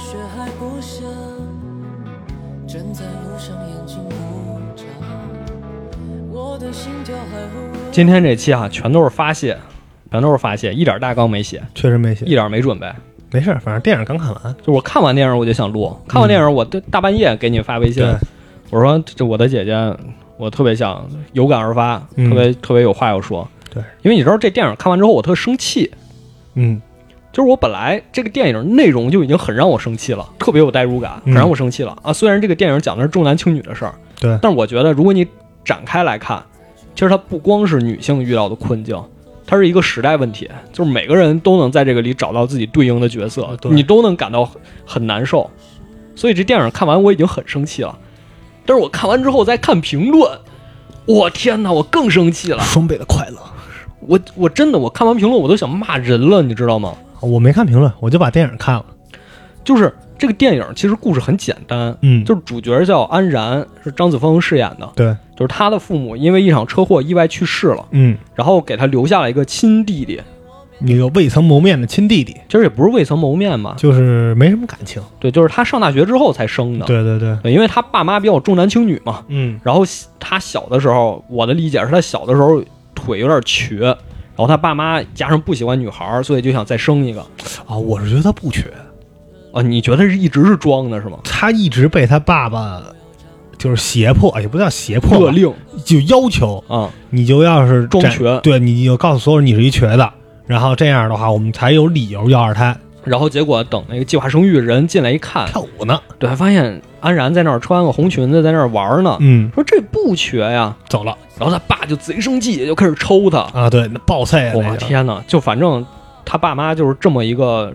雪还不下，正在路上眼睛不眨，我的心跳还和我今天这期啊，全都是发泄，全都是发泄，一点大纲没写，确实没写一，点没准备。没事，反正电影刚看完，就我看完电影我就想录，看完电影我大大半夜给你发微信，对，我说这我的姐姐，我特别想有感而发，嗯特别特别有话要说。对，因为你知道这电影看完之后我特生气，嗯就是我本来这个电影内容就已经很让我生气了，特别有代入感，嗯很让我生气了啊。虽然这个电影讲的是重男轻女的事儿，对但是我觉得如果你展开来看，其实它不光是女性遇到的困境。它是一个时代问题，就是每个人都能在这个里找到自己对应的角色，你都能感到很很难受。所以这电影看完我已经很生气了，但是我看完之后再看评论，我天哪，我更生气了。双倍的快乐。我我真的我看完评论我都想骂人了，你知道吗？我没看评论，我就把电影看了。就是这个电影其实故事很简单，嗯，就是主角叫安然，是张子枫饰演的，对，就是他的父母因为一场车祸意外去世了，嗯，然后给他留下了一个亲弟弟，一个未曾谋面的亲弟弟，其实也不是未曾谋面嘛，就是没什么感情。对，就是他上大学之后才生的，对对对，对，因为他爸妈比较重男轻女嘛，嗯然后他小的时候，我的理解是他小的时候腿有点瘸，然后他爸妈加上不喜欢女孩儿，所以就想再生一个。啊，我是觉得他不缺，啊，你觉得是一直是装的是吗？他一直被他爸爸就是胁迫，也不叫胁迫吧，勒令就要求啊，你就要是装瘸对，你就告诉所有人你是一瘸子，然后这样的话，我们才有理由要二胎。然后结果等那个计划生育人进来一看，跳舞呢，对，发现安然在那儿穿个红裙子在那儿玩呢，嗯，说这不瘸呀，走了。然后他爸就贼生气，就开始抽他。啊，对，那暴菜，我那个，天哪！就反正他爸妈就是这么一个，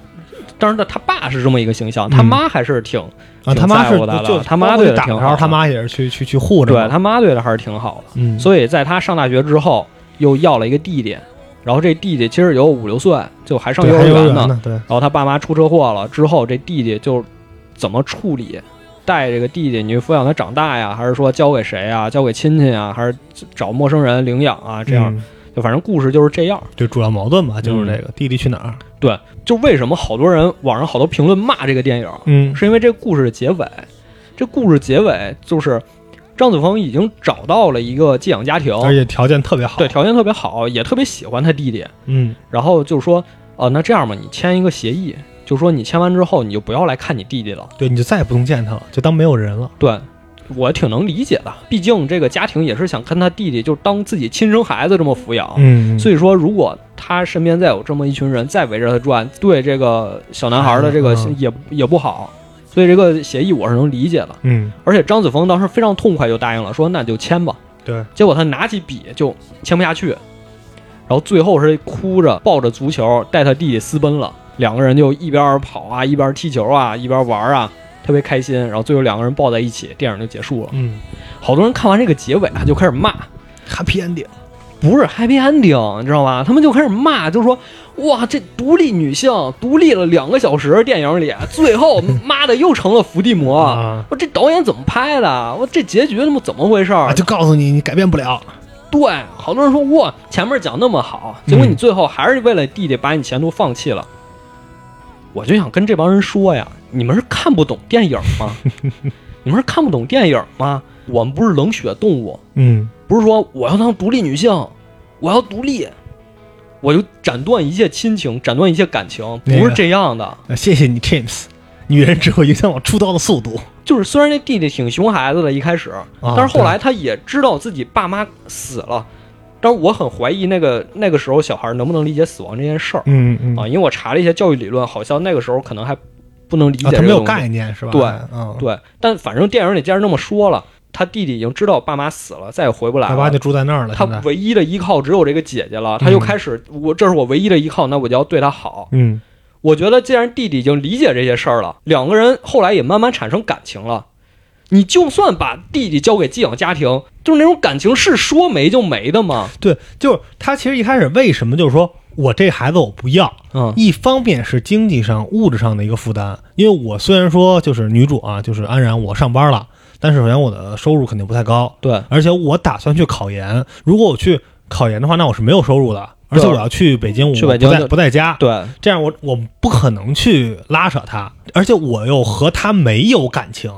当然他他爸是这么一个形象，他嗯妈还是挺啊，挺他妈是在乎他的就他妈对他挺好的。他妈也是去去去护着嘛，对他妈对他还是挺好的。嗯，所以在他上大学之后，又要了一个弟弟，然后这弟弟其实有五六岁，就还上幼儿园呢。对，然后他爸妈出车祸了之后，这弟弟就怎么处理？带这个弟弟，你就抚养他长大呀，还是说交给谁啊？交给亲戚啊，还是找陌生人领养啊？这样，嗯就反正故事就是这样。就主要矛盾吧，就是嗯这个弟弟去哪儿？对，就为什么好多人网上好多评论骂这个电影，嗯，是因为这故事的结尾，这故事结尾就是张子枫已经找到了一个寄养家庭，而且条件特别好，对，条件特别好，也特别喜欢他弟弟，嗯，然后就说，哦、那这样吧，你签一个协议，就说你签完之后，你就不要来看你弟弟了。对，你就再也不用见他了，就当没有人了。对，我挺能理解的，毕竟这个家庭也是想跟他弟弟就当自己亲生孩子这么抚养。嗯，所以说，如果他身边再有这么一群人再围着他转，对这个小男孩的这个嗯也也不好，所以这个协议我是能理解的。嗯，而且张子枫当时非常痛快就答应了，说那就签吧。对，结果他拿起笔就签不下去，然后最后是哭着抱着足球带他弟弟私奔了，两个人就一边跑啊，一边踢球啊，一边玩啊，特别开心。然后最后两个人抱在一起，电影就结束了。嗯好多人看完这个结尾啊，就开始骂，，Happy Ending，不是 happy ending，你知道吧？他们就开始骂，就说哇，这独立女性独立了两个小时，电影里最后 妈的又成了伏地魔。啊我这导演怎么拍的？我这结局他妈怎么回事？就告诉你你改变不了。对，好多人说哇，前面讲那么好，结果你最后还是为了弟弟把你前途放弃了。我就想跟这帮人说呀，你们是看不懂电影吗？你们是看不懂电影吗？我们不是冷血动物，嗯，不是说我要当独立女性，我要独立，我就斩断一切亲情，斩断一切感情，不是这样的。呃谢谢你，James。女人只会影响我出刀的速度。就是虽然那弟弟挺熊孩子的，一开始，啊但是后来他也知道自己爸妈死了，但是我很怀疑那个那个时候小孩能不能理解死亡这件事儿嗯嗯啊，因为我查了一些教育理论，好像那个时候可能还不能理解啊，他没有。概念是吧？对嗯，对，但反正电影里既然那么说了，他弟弟已经知道爸妈死了，再也回不来了爸爸就。住在那儿了。他，唯一的依靠只有这个姐姐了，他就嗯开始，我这是我唯一的依靠，那我就要对他好。嗯我觉得既然弟弟已经理解这些事儿了，两个人后来也慢慢产生感情了。你就算把弟弟交给寄养家庭，就是那种感情是说没就没的吗？对，就是他其实一开始为什么就是说我这孩子我不要，嗯一方面是经济上物质上的一个负担，因为我虽然说就是女主啊，就是安然，我上班了，但是首先我的收入肯定不太高，对，而且我打算去考研，如果我去考研的话，那我是没有收入的，而且我要去北京，我不在去北京不在家，对这样我我不可能去拉扯他，而且我又和他没有感情，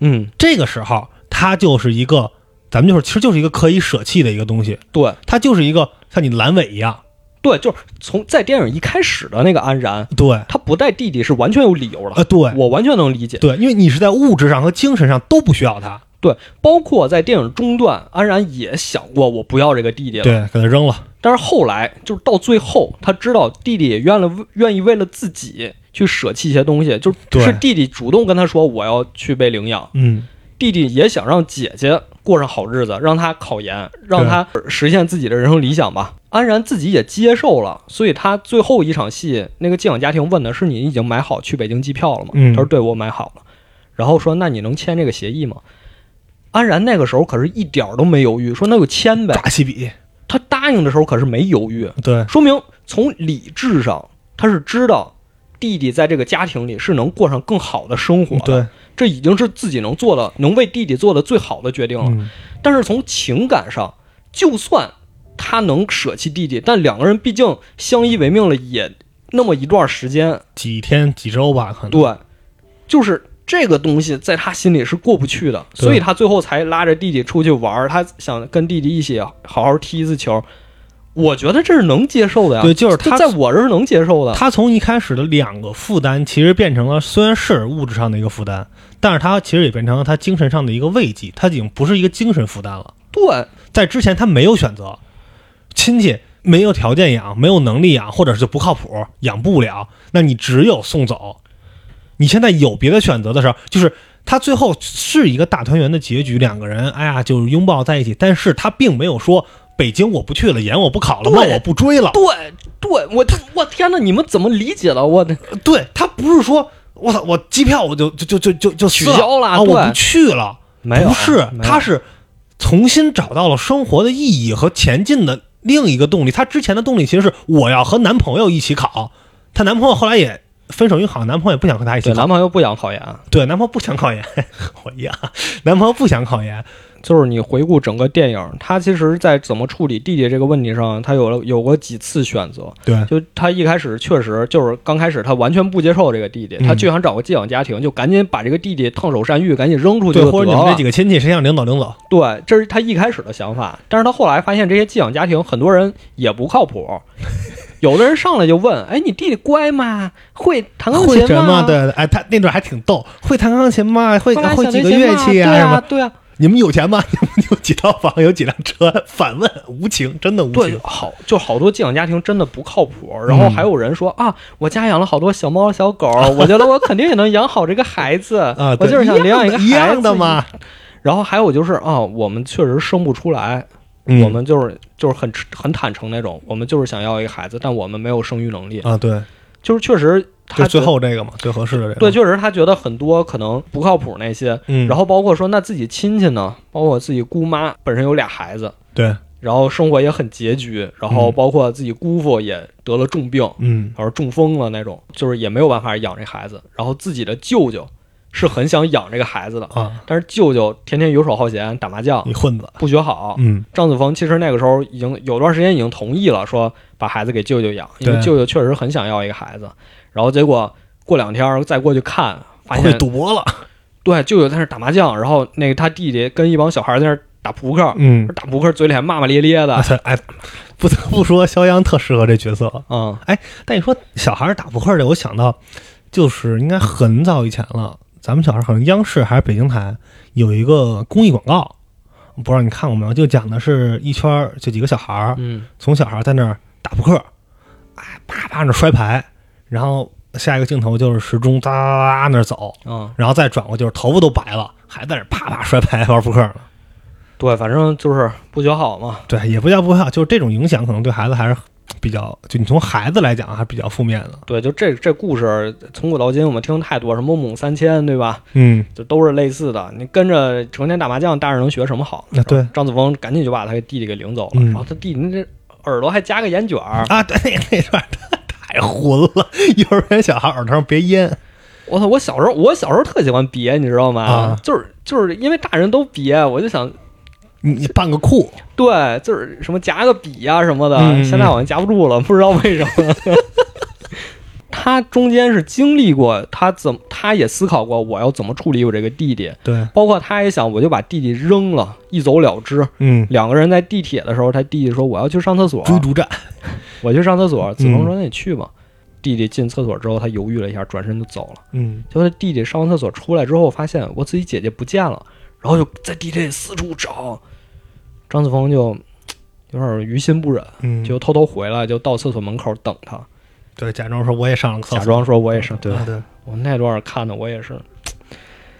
嗯。这个时候他就是一个，咱们就是其实就是一个可以舍弃的一个东西，对他就是一个像你阑尾一样，对，就是从在电影一开始的那个安然，对，他不带弟弟是完全有理由的，呃，对，我完全能理解。对，因为你是在物质上和精神上都不需要他，对，包括在电影中段，安然也想过我不要这个弟弟了，对，给他扔了，但是后来就是到最后，他知道弟弟也愿了愿意为了自己去舍弃一些东西，就对是弟弟主动跟他说我要去被领养，嗯，弟弟也想让姐姐过上好日子，让她考研，让她实现自己的人生理想吧。安然自己也接受了，所以他最后一场戏，那个寄养家庭问的是你已经买好去北京机票了吗？嗯他说对，我买好了。然后说那你能签这个协议吗？安然那个时候可是一点儿都没犹豫，说那就签呗。抓起笔，他答应的时候可是没犹豫，对，说明从理智上他是知道弟弟在这个家庭里是能过上更好的生活的，对，这已经是自己能做的、能为弟弟做的最好的决定了。嗯，但是从情感上，就算他能舍弃弟弟，但两个人毕竟相依为命了也那么一段时间，几天几周吧，可能，对，就是这个东西在他心里是过不去的，所以他最后才拉着弟弟出去玩儿，他想跟弟弟一起好好踢一次球。我觉得这是能接受的呀，对就是他在我这儿是能接受的。他从一开始的两个负担，其实变成了虽然是物质上的一个负担，但是他其实也变成了他精神上的一个慰藉，他已经不是一个精神负担了。对，在之前他没有选择，亲戚没有条件养，没有能力养，或者是不靠谱，养不了，那你只有送走。你现在有别的选择的时候，就是他最后是一个大团圆的结局，两个人哎呀就是拥抱在一起，但是他并没有说北京我不去了，研我不考了，对那我不追了。对，对，我我天哪，你们怎么理解了？我的对他不是说我操我机票我就就就就就就取消了对我不去了。没有，不是，他是重新找到了生活的意义和前进的另一个动力。他之前的动力其实是我要和男朋友一起考，她男朋友后来也分手，因为好像男朋友也不想和她一起考。对男朋友不想考研，对，男朋友不想考研，我一样，男朋友不想考研。就是你回顾整个电影，他其实在怎么处理弟弟这个问题上，他有了有过几次选择。对，就他一开始确实就是刚开始他完全不接受这个弟弟，嗯他就想找个寄养家庭，就赶紧把这个弟弟烫手山芋，赶紧扔出去或者你们这几。个亲戚谁想领走领走。对，这是他一开始的想法，但是他后来发现这些寄养家庭很多人也不靠谱，有的人上来就问：“哎，你弟弟乖吗？会弹钢琴？吗？对，哎，他那段还挺逗，会弹钢琴吗？会会几个乐器对啊，对啊，你们有钱吗？你们有几套房？有几辆车？反问，无情，真的无对，情。好，就好多寄养家庭真的不靠谱。然后还有人说、啊，我家养了好多小猫小狗，我觉得我肯定也能养好这个孩子啊，我就是想领养一个一样的嘛。然后还有就是啊，我们确实生不出来，嗯我们就是就是很很坦诚那种，我们就是想要一个孩子，但我们没有生育能力，啊，对，就是确实他就最后这个嘛，最合适的这个。对，确实他觉得很多可能不靠谱那些，嗯，然后包括说那自己亲戚呢，包括自己姑妈本身有俩孩子，对，然后生活也很拮据，然后嗯包括自己姑父也得了重病，嗯然后中风了那种，就是也没有办法养这孩子。然后自己的舅舅是很想养这个孩子的，啊，但是舅舅天天游手好闲，打麻将你，混子，不学好。嗯。张子枫其实那个时候已经有段时间已经同意了，说把孩子给舅舅养，因为舅舅确实很想要一个孩子。然后结果过两天再过去看，发会现赌博了，对舅舅在那打麻将，然后那个他弟弟跟一帮小孩在那打扑克，嗯，打扑克嘴里还骂骂咧咧的，哎，不得不说，肖央特适合这角色。嗯，但你说小孩打扑克这，我想到就是应该很早以前了，咱们小时候好像央视还是北京台有一个公益广告，不知道你看过没有？就讲的是一圈儿就几个小孩儿，嗯，从小孩在那儿打扑克，哎，啪啪那摔牌，然后下一个镜头就是时钟哒哒哒哒那儿走，嗯，然后再转过就是头发都白了，还在那儿啪啪摔牌玩扑克呢。对，反正就是不学好嘛。对，也不叫不学好，就是这种影响可能对孩子还是比较，就你从孩子来讲还是比较负面的。对，就这这故事从古到今我们听太多，什么母三千，对吧？嗯，就都是类似的。你跟着成天打麻将，大人能学什么好？啊对张子枫赶紧就把他弟弟给领走了，嗯然后他弟弟那这耳朵还夹个烟卷儿，啊，对，那那段儿太混了，幼儿园小孩耳朵上别烟。我操！我小时候我小时候特喜欢别，你知道吗？啊就是就是因为大人都别，我就想你办个库，对，就是什么夹个笔呀、什么的，现在好像夹不住了，不知道为什么。他中间是经历过，他怎么，他也思考过我要怎么处理我这个弟弟，对，包括他也想，我就把弟弟扔了，一走了之。嗯，两个人在地铁的时候，他弟弟说我要去上厕所，追逐战，我去上厕所。子枫说那你去吧。弟弟进厕所之后，他犹豫了一下，转身就走了。嗯结果他弟弟上完厕所出来之后，发现我自己姐姐不见了，然后就在地铁里四处找。张子枫就有点于心不忍，嗯，就偷偷回来，就到厕所门口等他，对，假装说我也上了个厕所，假装说我也是。对啊对，我那段看的我也是，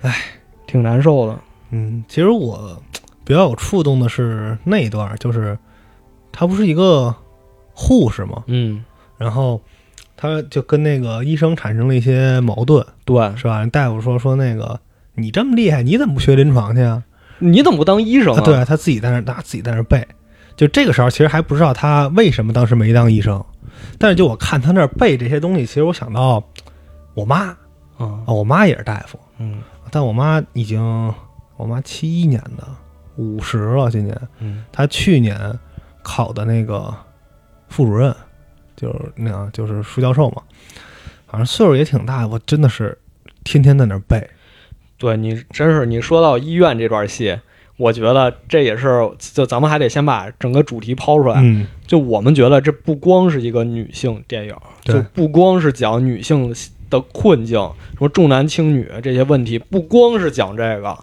唉，挺难受的。嗯，其实我比较有触动的是那一段，就是他不是一个护士嘛，嗯，然后他就跟那个医生产生了一些矛盾，对，是吧？大夫说说那个你这么厉害，你怎么不学临床去啊？你怎么不当医生啊，对，他自己在那他自己在那背。就这个时候，其实还不知道他为什么当时没当医生，但是就我看他那儿背这些东西，其实我想到我妈。啊，啊，我妈也是大夫，嗯。但我妈已经我妈七一年的，五十了，今年。嗯。她去年考的那个副主任，就是那样，就是副教授嘛，反正岁数也挺大，我真的是天天在那儿背。对你真是你说到医院这段戏，我觉得这也是就咱们还得先把整个主题抛出来。嗯，就我们觉得这不光是一个女性电影，对就不光是讲女性的困境，什么重男轻女这些问题，不光是讲这个。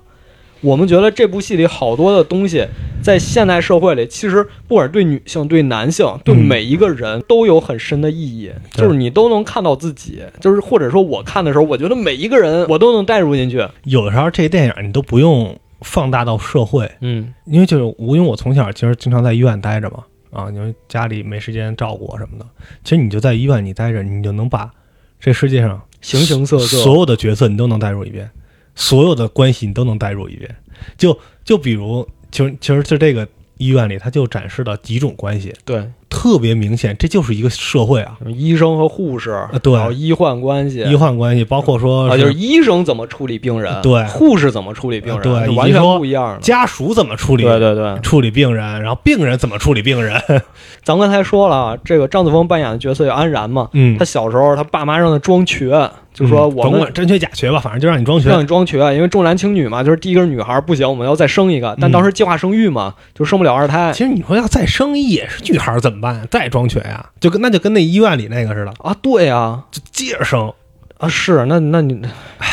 我们觉得这部戏里好多的东西，在现代社会里，其实不管是对女性、对男性、对嗯每一个人都有很深的意义，对。就是你都能看到自己，就是或者说我看的时候，我觉得每一个人我都能带入进去。有的时候这电影你都不用放大到社会，嗯。因为就是我因为我从小其实经常在医院待着嘛，啊，因为家里没时间照顾我什么的，其实你就在医院你待着，你就能把这世界上形形色色。所有的角色你都能带入一遍，所有的关系你都能代入一遍。就就比如，其实其实是这个医院里，它就展示了几种关系，对，特别明显，这就是一个社会啊，医生和护士，对。然后医患关系，医患关系，包括说啊，就是医生怎么处理病人，对。护士怎么处理病人，对完全不一样的。家属怎么处理，对对对，处理病人，然后病人怎么处理病人，咱刚才说了啊，这个张子枫扮演的角色叫安然嘛，嗯。他，小时候他爸妈让他装瘸，就说我们甭管真瘸假瘸吧，反正就让你装瘸。让，你装瘸，因为重男轻女嘛，就是第一个是女孩不行，我们要再生一个，但嗯。当时计划生育嘛，就生不了二胎。其实你说要再生一也是女孩怎么办？再装瘸呀，就跟那就跟那医院里那个似的，啊。对啊，就接着生。啊是，那那你，唉，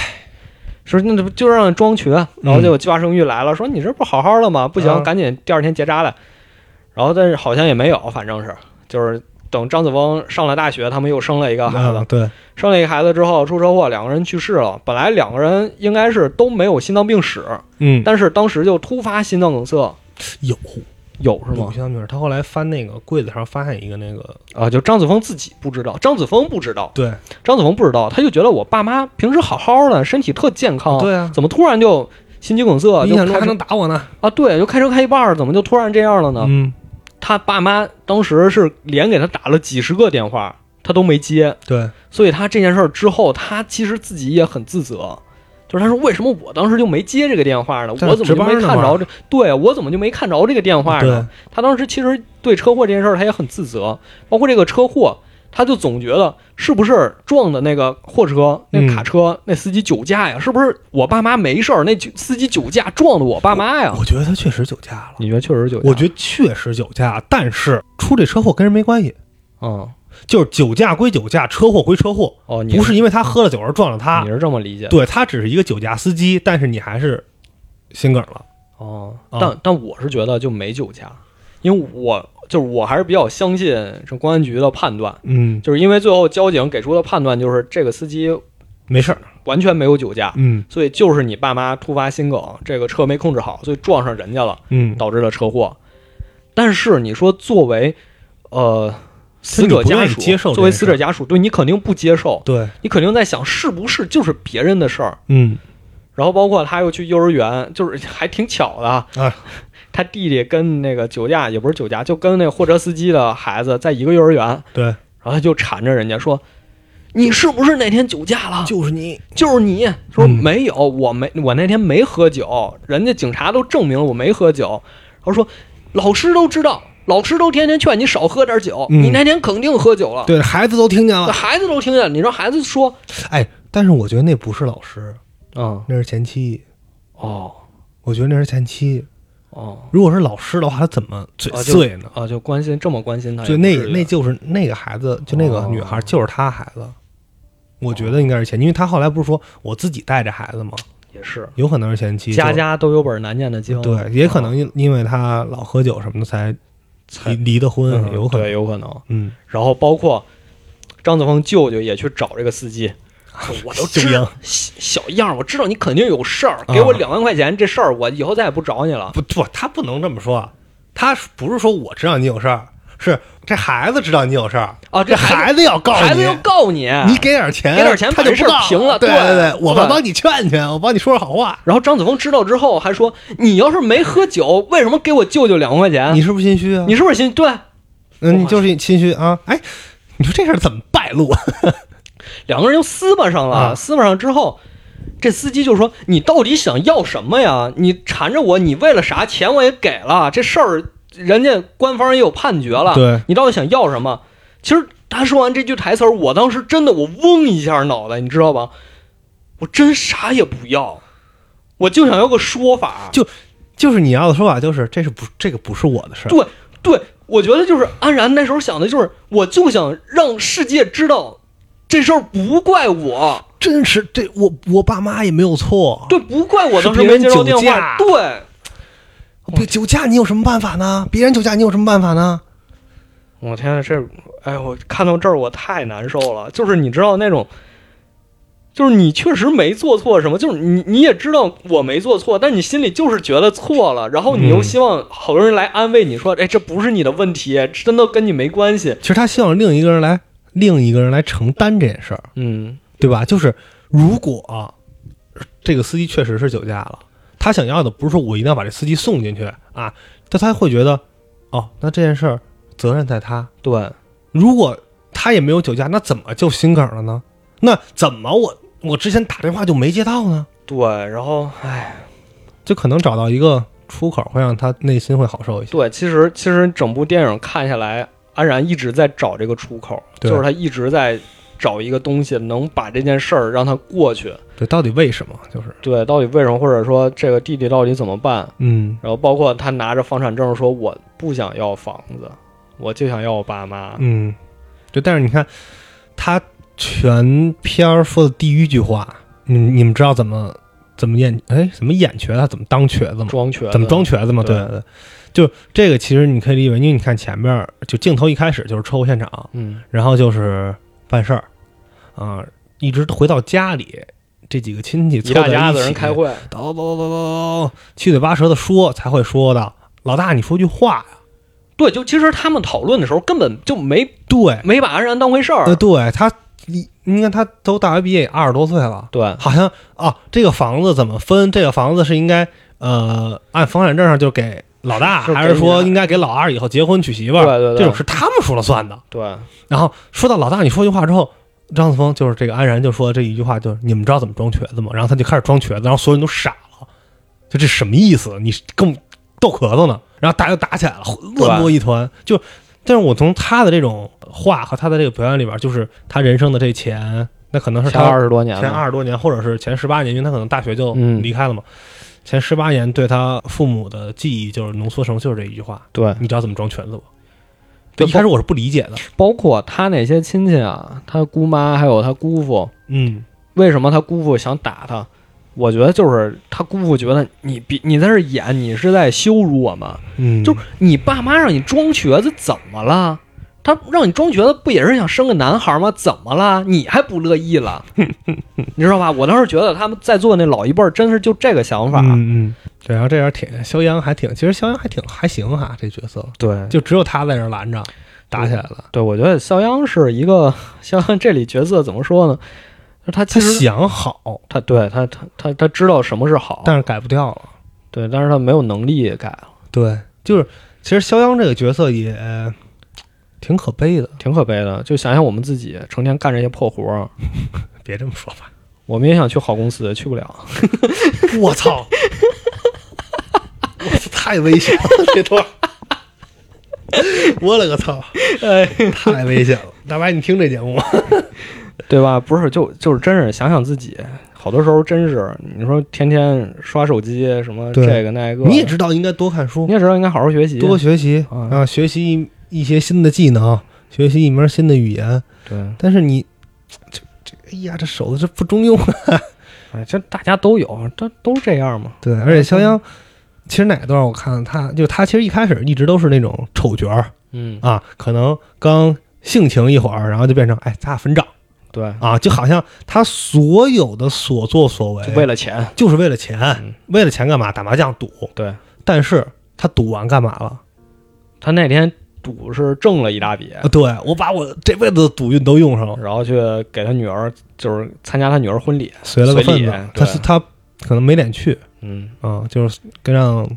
说那这不就让你装瘸，然后结果计划生育来了，说你这不好好的吗？不行，嗯赶紧第二天结扎来。然后但是好像也没有，反正是就是等张子枫上了大学，他们又生了一个孩子，啊，对，生了一个孩子之后出车祸，两个人去世了。本来两个人应该是都没有心脏病史，嗯，但是当时就突发心脏梗塞，有有是吗？他后来翻那个柜子上发现一个那个，啊，就张子枫自己不知道，张子枫不知道，对张子枫不知道，他就觉得我爸妈平时好好的，身体特健康，对啊，怎么突然就心肌梗塞？你想说还能打我呢。啊，对，就开车开一半儿，怎么就突然这样了呢？嗯，他爸妈当时是连给他打了几十个电话，他都没接，对，所以他这件事儿之后，他其实自己也很自责。就是他说，为什么我当时就没接这个电话呢？我怎么就没看着这？对我怎么就没看着这个电话呢？他当时其实对车祸这件事儿他也很自责，包括这个车祸，他就总觉得是不是撞的那个货车、那嗯卡车、那司机酒驾呀？是不是我爸妈没事儿，那酒司机酒驾撞的我爸妈呀？我觉得他确实酒驾了。你觉得确实酒驾？我觉得确实酒驾，但是出这车祸跟人没关系，嗯，就是酒驾归酒驾，车祸归车祸，哦，你不是因为他喝了酒而撞了他你，是这么理解？对他只是一个酒驾司机，但是你还是心梗了。哦，啊但但我是觉得就没酒驾，因为我就是我还是比较相信这公安局的判断，嗯，就是因为最后交警给出的判断就是这个司机没事儿。完全没有酒驾，嗯所以就是你爸妈突发心梗，这个车没控制好，所以撞上人家了，嗯，导致了车祸。但是你说作为呃死者家属，接受作为死者家属，对你肯定不接受，对，你肯定在想是不是就是别人的事儿。嗯。然后包括他又去幼儿园，就是还挺巧的他弟弟跟那个酒驾也不是酒驾，就跟那货车司机的孩子在一个幼儿园，对，然后他就缠着人家说：“你是不是那天酒驾了？就是你。就是你。说嗯。没有，我没，我那天没喝酒，人家警察都证明了我没喝酒。然后说老师都知道，老师都天天劝你少喝点酒，嗯你那天肯定喝酒了。对，孩子都听见了。孩子都听见了，你让孩子说，哎，但是我觉得那不是老师，嗯，那是前妻。哦我觉得那是前妻。哦如果是老师的话，他怎么嘴碎呢？啊，就关心这么关心他，就那那就是那个孩子，就那个哦女孩，就是他孩子。我觉得应该是前妻，因为他后来不是说我自己带着孩子吗？也是有可能是前妻。家家都有本难念的经，对，也可能因因为他老喝酒什么的才才离离的婚，嗯有可能。对，有可能。嗯，然后包括张子枫舅舅也去找这个司机，我都知道小小样儿，我知道你肯定有事儿，啊给我两万块钱，这事儿我以后再也不找你了。不不，他不能这么说。他不是说我知道你有事儿，是这孩子知道你有事儿啊这这孩子要告你，孩子要告你，你给点钱，给点钱他就不告平了对对，我对们帮你劝劝，我帮你说说好话。然后张子枫知道之后还说：“你要是没喝酒，为什么给我舅舅两万块钱？你是不是心虚啊？你是不是心对？嗯，你就是心虚啊？哎，你说这事儿怎么败露？两个人就撕巴上了，啊撕巴上之后，这司机就说：“你到底想要什么呀？你缠着我，你为了啥？钱我也给了，这事儿人家官方也有判决了，对你到底想要什么？”其实他说完这句台词儿，我当时真的我嗡一下脑袋，你知道吧？我真啥也不要，我就想要个说法。就就是你要的说法就是这是不这个不是我的事儿。对对，我觉得就是安然那时候想的就是，我就想让世界知道这事儿不怪我，真是这我我爸妈也没有错。对，不怪我当时没接到电话，对。别酒驾你有什么办法呢？别人酒驾你有什么办法呢？我天呐，这，哎，我看到这儿我太难受了。就是你知道那种，就是你确实没做错什么，就是你你也知道我没做错，但你心里就是觉得错了，然后你又嗯希望好多人来安慰你说，哎，这不是你的问题，真的跟你没关系。其实他希望另一个人来另一个人来承担这件事儿，嗯，对吧？就是如果、这个司机确实是酒驾了，他想要的不是说我一定要把这司机送进去啊，但他会觉得哦，那这件事儿责任在他。对，如果他也没有酒驾，那怎么就心梗了呢？那怎么我我之前打电话就没接到呢？对，然后，唉，就可能找到一个出口，会让他内心会好受一些。对，其实其实整部电影看下来，安然一直在找这个出口，就是他一直在找一个东西能把这件事儿让他过去。对，到底为什么？就是对，到底为什么，或者说这个弟弟到底怎么办？嗯，然后包括他拿着房产证说我不想要房子，我就想要我爸妈。嗯，对但是你看，他全篇儿说的第一句话，你你们知道怎么怎么演？哎，怎么演瘸子？怎么当瘸子吗？装瘸子怎么装瘸子吗？对对对，就这个其实你可以理解为，因为你看前面就镜头一开始就是车祸现场，嗯然后就是办事儿，啊、一直回到家里，这几个亲戚大家子起人开会，叨叨叨叨叨，七嘴八舌的说，才会说的老大，你说句话呀。对，就其实他们讨论的时候根本就没对，没把安然当回事儿。呃，对他，你你看他都大学毕业也二十多岁了，对好像啊，这个房子怎么分？这个房子是应该呃按房产证上就给老大，是还是说应该给老二以后结婚娶媳妇儿？对对对这种是他们说了算的。对然后说到老大，你说句话之后，张子枫就是这个安然就说这一句话，就是你们知道怎么装瘸子吗？然后他就开始装瘸子，然后所有人都傻了，就这什么意思？你跟我逗咳嗽呢？然后大家就打起来了，乱作一团。就，但是我从他的这种话和他的这个表演里边，就是他人生的这钱，那可能是前他二十多年前，二十多年，或者是前十八年，因为他可能大学就嗯离开了嘛。前十八年对他父母的记忆就是浓缩成就是这一句话：对，你知道怎么装瘸子不？对一开始我是不理解的，包括他那些亲戚啊，他姑妈还有他姑父，嗯，为什么他姑父想打他？我觉得就是他姑父觉得你比你在这演，你是在羞辱我们。嗯，就是你爸妈让你装瘸子怎么了？他让你装瘸子不也是想生个男孩吗？怎么了？你还不乐意了？你知道吧？我当时觉得他们在座那老一辈儿真是就这个想法。嗯嗯，对，然后这样挺肖央还挺，其实肖央还挺还行哈，这角色对，就只有他在那儿拦着，打起来了。对，我觉得肖央是一个 肖央这里角色怎么说呢？他他其实想好，他对他他他他知道什么是好，但是改不掉了。对，但是他没有能力改了，对，就是其实肖央这个角色也挺可悲的。挺可悲的。就想想我们自己成天干这些破活儿，别这么说吧，我们也想去好公司，去不了。我操！我操太危险了，这段。我勒个操！哎，太危险了。大白，你听这节目吗？对吧？不是，就就是真是想想自己，好多时候真是你说天天刷手机什么这个那个，你也知道应该多看书你，也知道应该好好学习，多学习啊啊，学习一一些新的技能，学习一门新的语言。对，但是你这这，哎呀，这手这不中用啊。哎，这大家都有，这都是这样嘛。对，而且肖央，其实哪段我看他就他其实一开始一直都是那种丑角儿嗯，啊，可能刚性情一会儿，然后就变成哎，咱俩分账对，啊，就好像他所有的所作所为就为了钱，就是为了钱，嗯为了钱干嘛？打麻将赌。对但是他赌完干嘛了？他那天赌是挣了一大笔，啊，对我把我这辈子的赌运都用上了，然后去给他女儿，就是参加他女儿婚礼，随了个份子。他是他可能没脸去嗯，啊，就是跟让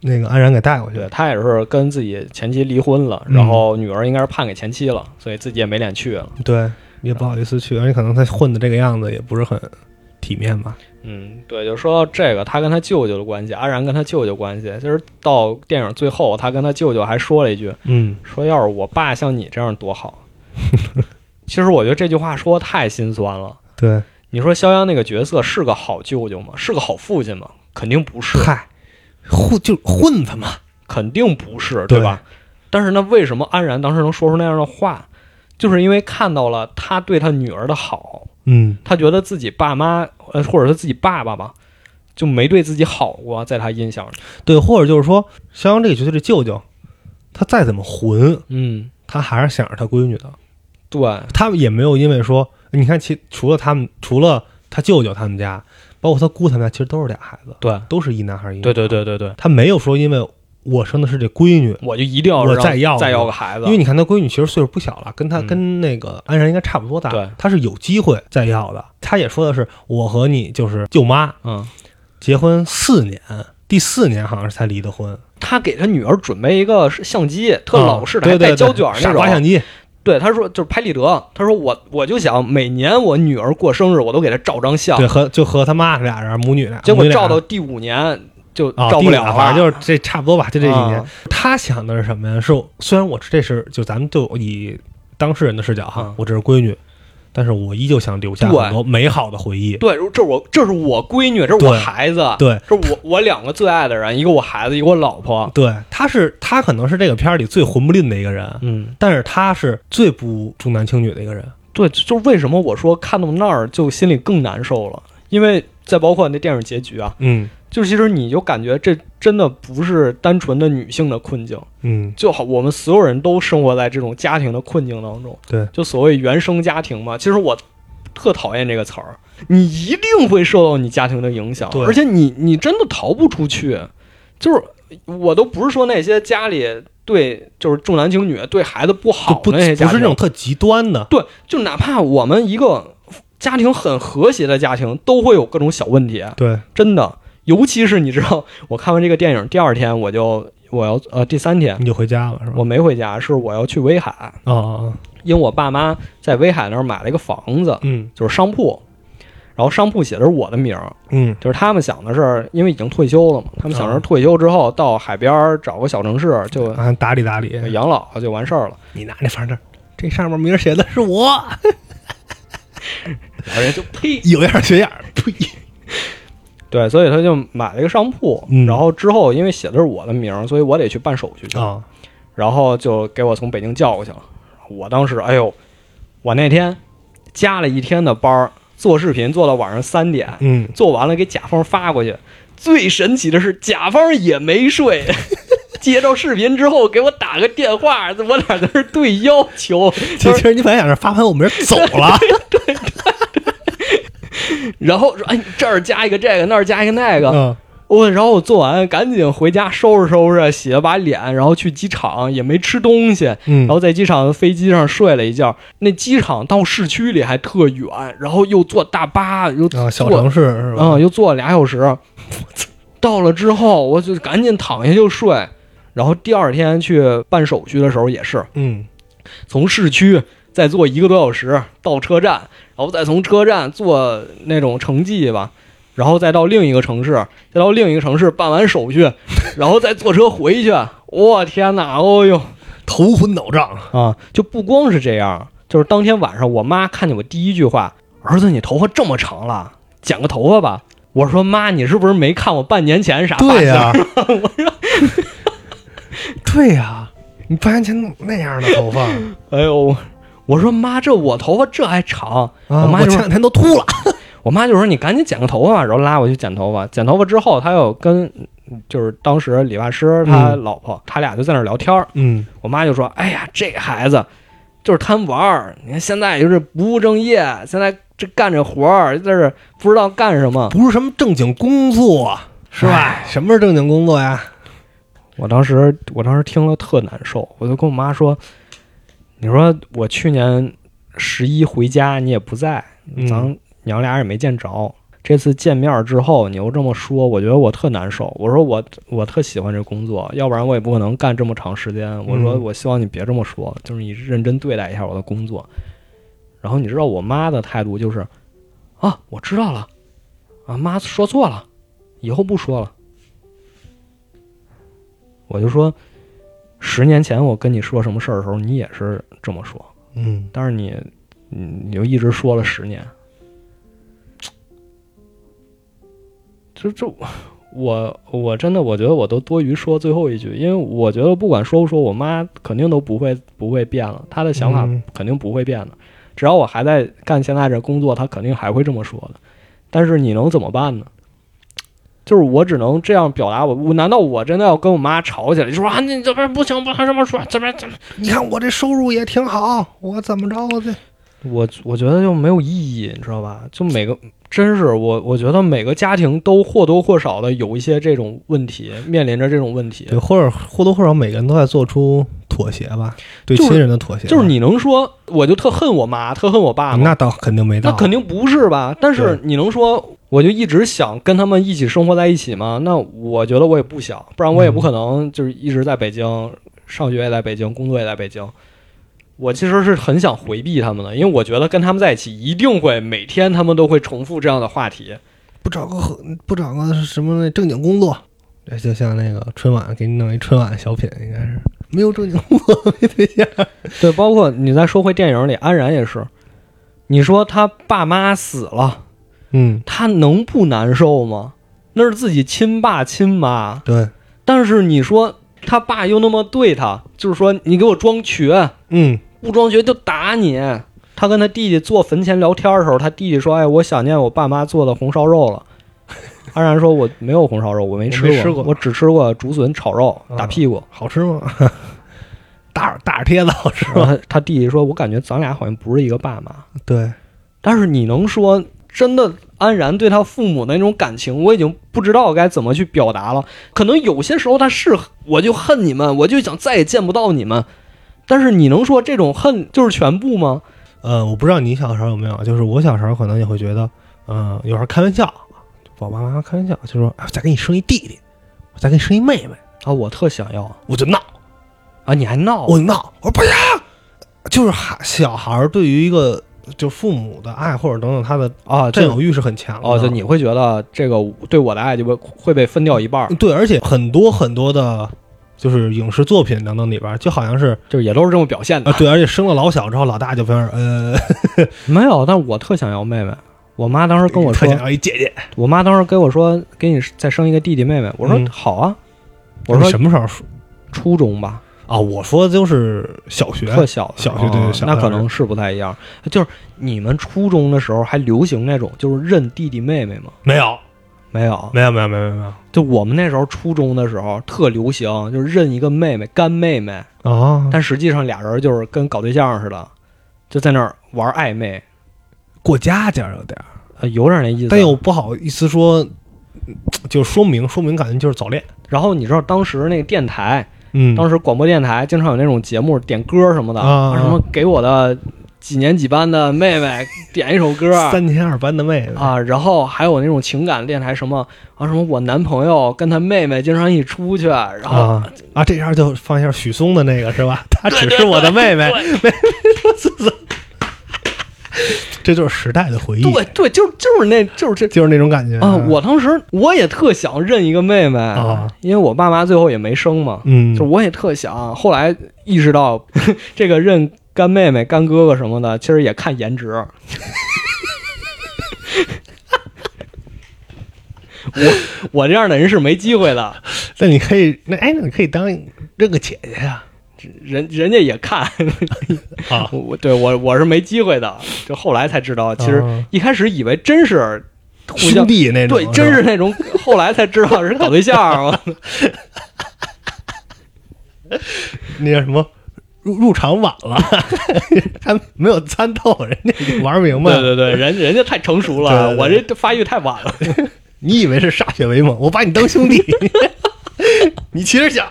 那个安然给带过去对。他也是跟自己前妻离婚了，嗯然后女儿应该是判给前妻了，所以自己也没脸去了。对，也不好意思去，而且可能他混的这个样子也不是很体面吧。嗯，对，就说到这个，他跟他舅舅的关系，安然跟他舅舅关系，就是到电影最后，他跟他舅舅还说了一句，嗯，说要是我爸像你这样多好。其实我觉得这句话说的太心酸了。对，你说肖央那个角色是个好舅舅吗？是个好父亲吗？肯定不是，嗨，混就混子嘛。肯定不是，对对吧？但是那为什么安然当时能说出那样的话？就是因为看到了他对他女儿的好，嗯，他觉得自己爸妈，呃，或者是自己爸爸吧，就没对自己好过，在他印象里。对，或者就是说，肖央这个角色这舅舅，他再怎么混，嗯，他还是想着他闺女的。对，他们也没有因为说，你看，其除了他们，除了他舅舅他们家，包括他姑他们家，其实都是俩孩子，对，都是一男孩一女。对，对，对，对，对，他没有说因为我生的是这闺女，我就一定要我再要再个要个孩子，因为你看他闺女其实岁数不小了，跟他、嗯。跟那个安然应该差不多大，对。他是有机会再要的。他也说的是，我和你就是舅妈嗯，结婚四年，第四年好像是才离的婚，他给他女儿准备一个相机，特老式的，还啊对对对带胶卷儿那傻瓜相种。机，对，他说就是拍立得，他说我我就想每年我女儿过生日，我都给她照张相。对，，和就和他妈俩人母女俩，结果照到第五年就啊，照不了反正就是这差不多吧，就这几年。啊他想的是什么呀？是虽然我这是就咱们就以当事人的视角哈，嗯我这是闺女，但是我依旧想留下很多美好的回忆。对，这是我这是我闺女，这是我孩子，对这是我我两个最爱的人，一个我孩子，一个我老婆。对，他是他可能是这个片儿里最混不吝的一个人，嗯，但是他是最不重男轻女的一个人。对，就为什么我说看到那儿就心里更难受了，因为再包括那电影结局啊，嗯就其实你就感觉这真的不是单纯的女性的困境，嗯，就好我们所有人都生活在这种家庭的困境当中。对就所谓原生家庭嘛，其实我特讨厌这个词儿，你一定会受到你家庭的影响，而且你你真的逃不出去。就是我都不是说那些家里对就是重男轻女、对孩子不好那些家庭，不是那种特极端的。对，就哪怕我们一个家庭很和谐的家庭，都会有各种小问题，对，真的。尤其是你知道，我看完这个电影第二天，我就我要呃第三天你就回家了是吧？我没回家，是我要去威海，啊啊啊，因为我爸妈在威海那儿买了一个房子，嗯就是商铺，然后商铺写的是我的名儿，嗯就是他们想的是，因为已经退休了嘛，他们想着退休之后到海边儿找个小城市就啊，打理打理。养老就完事儿了。你拿那房证，这上面名儿写的是我，然后人就呸，有样学样儿，呸。对，所以他就买了一个商铺，嗯然后之后因为写的是我的名儿，所以我得去办手续去，啊，然后就给我从北京叫过去了。我当时，哎呦，我那天加了一天的班儿，做视频做到晚上三点，嗯，做完了给甲方发过去。最神奇的是，甲方也没睡，接到视频之后给我打个电话，我俩在那儿对要求。其实你本来想着发完我们人走了，然后说：“哎，这儿加一个这个，那儿加一个那个。嗯我然后我做完，赶紧回家收拾收拾，洗了把脸，然后去机场，也没吃东西，嗯，然后在机场飞机上睡了一觉。那机场到市区里还特远，然后又坐大巴，又啊，小城市是吧？嗯，又坐了俩小时。到了之后，我就赶紧躺下就睡。然后第二天去办手续的时候也是，嗯从市区再坐一个多小时到车站，然后再从车站坐那种城际吧，然后再到另一个城市，再到另一个城市办完手续，然后再坐车回去。我天哪！哦呦头昏脑胀。啊！就不光是这样，就是当天晚上，我妈看见我第一句话：“儿子，你头发这么长了，剪个头发吧。”我说：“妈，你是不是没看我半年前啥发型？” 我说、对呀、你半年前那样的头发，哎呦，我说妈，这我头发这还长。啊我妈前两天都秃了。我妈就说你赶紧剪个头发，然后拉我去剪头发。剪头发之后，她又跟就是当时理发师他老婆，他俩就在那儿聊天儿。嗯，我妈就说：“哎呀，这孩子就是贪玩儿，你看现在就是不务正业，现在这干这活儿，在这不知道干什么。不是什么正经工作，是吧哎？什么是正经工作呀？”我当时我当时听了特难受，我就跟我妈说：“你说我去年十一回家你也不在，嗯咱娘俩也没见着。这次见面之后，你又这么说，我觉得我特难受。我说我我特喜欢这工作，要不然我也不可能干这么长时间。我说嗯我希望你别这么说，就是你认真对待一下我的工作。然后你知道我妈的态度就是，啊，我知道了，啊，妈说错了，以后不说了。我就说，十年前我跟你说什么事儿的时候，你也是这么说，嗯，但是你，嗯你就一直说了十年。这这，我我真的我觉得我都多余说最后一句，因为我觉得不管说不说，我妈肯定都不会不会变了，她的想法嗯肯定不会变的。只要我还在干现在这工作，她肯定还会这么说的。但是你能怎么办呢？就是我只能这样表达我，我难道我真的要跟我妈吵起来，就说啊你这边不行，不能这么说，这边这边你看我这收入也挺好，我怎么着我这我我觉得就没有意义，你知道吧？就每个真是我，我觉得每个家庭都或多或少的有一些这种问题，面临着这种问题。对，或者或多或少每个人都在做出妥协吧，对就是亲人的妥协吧。就是你能说我就特恨我妈，特恨我爸吗？那倒肯定没到，那肯定不是吧？但是你能说我就一直想跟他们一起生活在一起嘛？那我觉得我也不想，不然我也不可能就是一直在北京，上学也在北京，工作也在北京。我其实是很想回避他们的，因为我觉得跟他们在一起一定会每天他们都会重复这样的话题。不找个合不找个什么正经工作，对就像那个春晚给你弄一春晚小品，应该是没有正经工作没对象。对，包括你再说回电影里，安然也是，你说他爸妈死了，嗯，他能不难受吗？那是自己亲爸亲妈，对，但是你说他爸又那么对他，就是说你给我装瘸，嗯，不装瘸就打你。他跟他弟弟坐坟前聊天的时候，他弟弟说：“哎，我想念我爸妈做的红烧肉了。”安然说：“我没有红烧肉，我没吃过，我吃过我只吃过竹笋炒肉啊打屁股。好吃吗？大耳大耳贴子好吃吗？他他弟弟说：“我感觉咱俩好像不是一个爸妈。”对，但是你能说真的安然对他父母的那种感情，我已经不知道该怎么去表达了。可能有些时候他是我就恨你们，我就想再也见不到你们。但是你能说这种恨就是全部吗？呃，我不知道你小时候有没有，就是我小时候可能也会觉得，嗯、有时候开玩笑，我爸妈开玩笑，就说，哎，再给你生一弟弟，我再给你生一妹妹，啊，我特想要我就闹，啊！你还闹？我就闹，我说不行，就是孩小孩儿对于一个就父母的爱或者等等他的啊，占有欲是很强的。哦，就你会觉得这个对我的爱就会会被分掉一半儿，对，而且很多很多的，就是影视作品等等里边儿，就好像是就是也都是这么表现的。啊，对，而且生了老小之后，老大就非常 呃，没有，但我特想要妹妹。我妈当时跟我说特想，要一姐姐。我妈当时跟我说，给你再生一个弟弟妹妹。我说嗯好啊，我说什么时候说初中吧，啊？我说的就是小学，特小的小学对对哦小学那可能是不太一样。就是你们初中的时候还流行那种就是认弟弟妹妹吗？没有，没有，没有，没有，没有，没有就我们那时候初中的时候特流行，就是认一个妹妹干妹妹，啊。但实际上俩人就是跟搞对象似的，就在那儿玩暧昧，过家家有点有点那意思。但又不好意思说，就说明说明，感觉就是早恋。然后你知道当时那个电台，嗯。当时广播电台经常有那种节目点歌什么的，啊什么给我的几年几班的妹妹点一首歌，三年二班的妹妹，啊，然后还有那种情感电台，什么啊什么，我男朋友跟他妹妹经常一起出去，然后、啊啊，这样就放一下许嵩的那个是吧？她只是我的妹妹，对这就是时代的回忆，对对，就就是那就是这就是那种感觉啊！我当时我也特想认一个妹妹啊，因为我爸妈最后也没生嘛，嗯，就我也特想。后来意识到，这个认干妹妹、干哥哥什么的，其实也看颜值。我我这样的人是没机会的。那你可以，那哎，那你可以当认个姐姐呀。人人家也看啊，我对我我是没机会的，就后来才知道，其实一开始以为真是兄弟那种，对，真是那种，后来才知道是搞对象。那叫什么？入入场晚了，还没有参透，人家已经玩明白了。对对对，人人家太成熟了，我这发育太晚了。你以为是歃血为盟？我把你当兄弟，你其实想。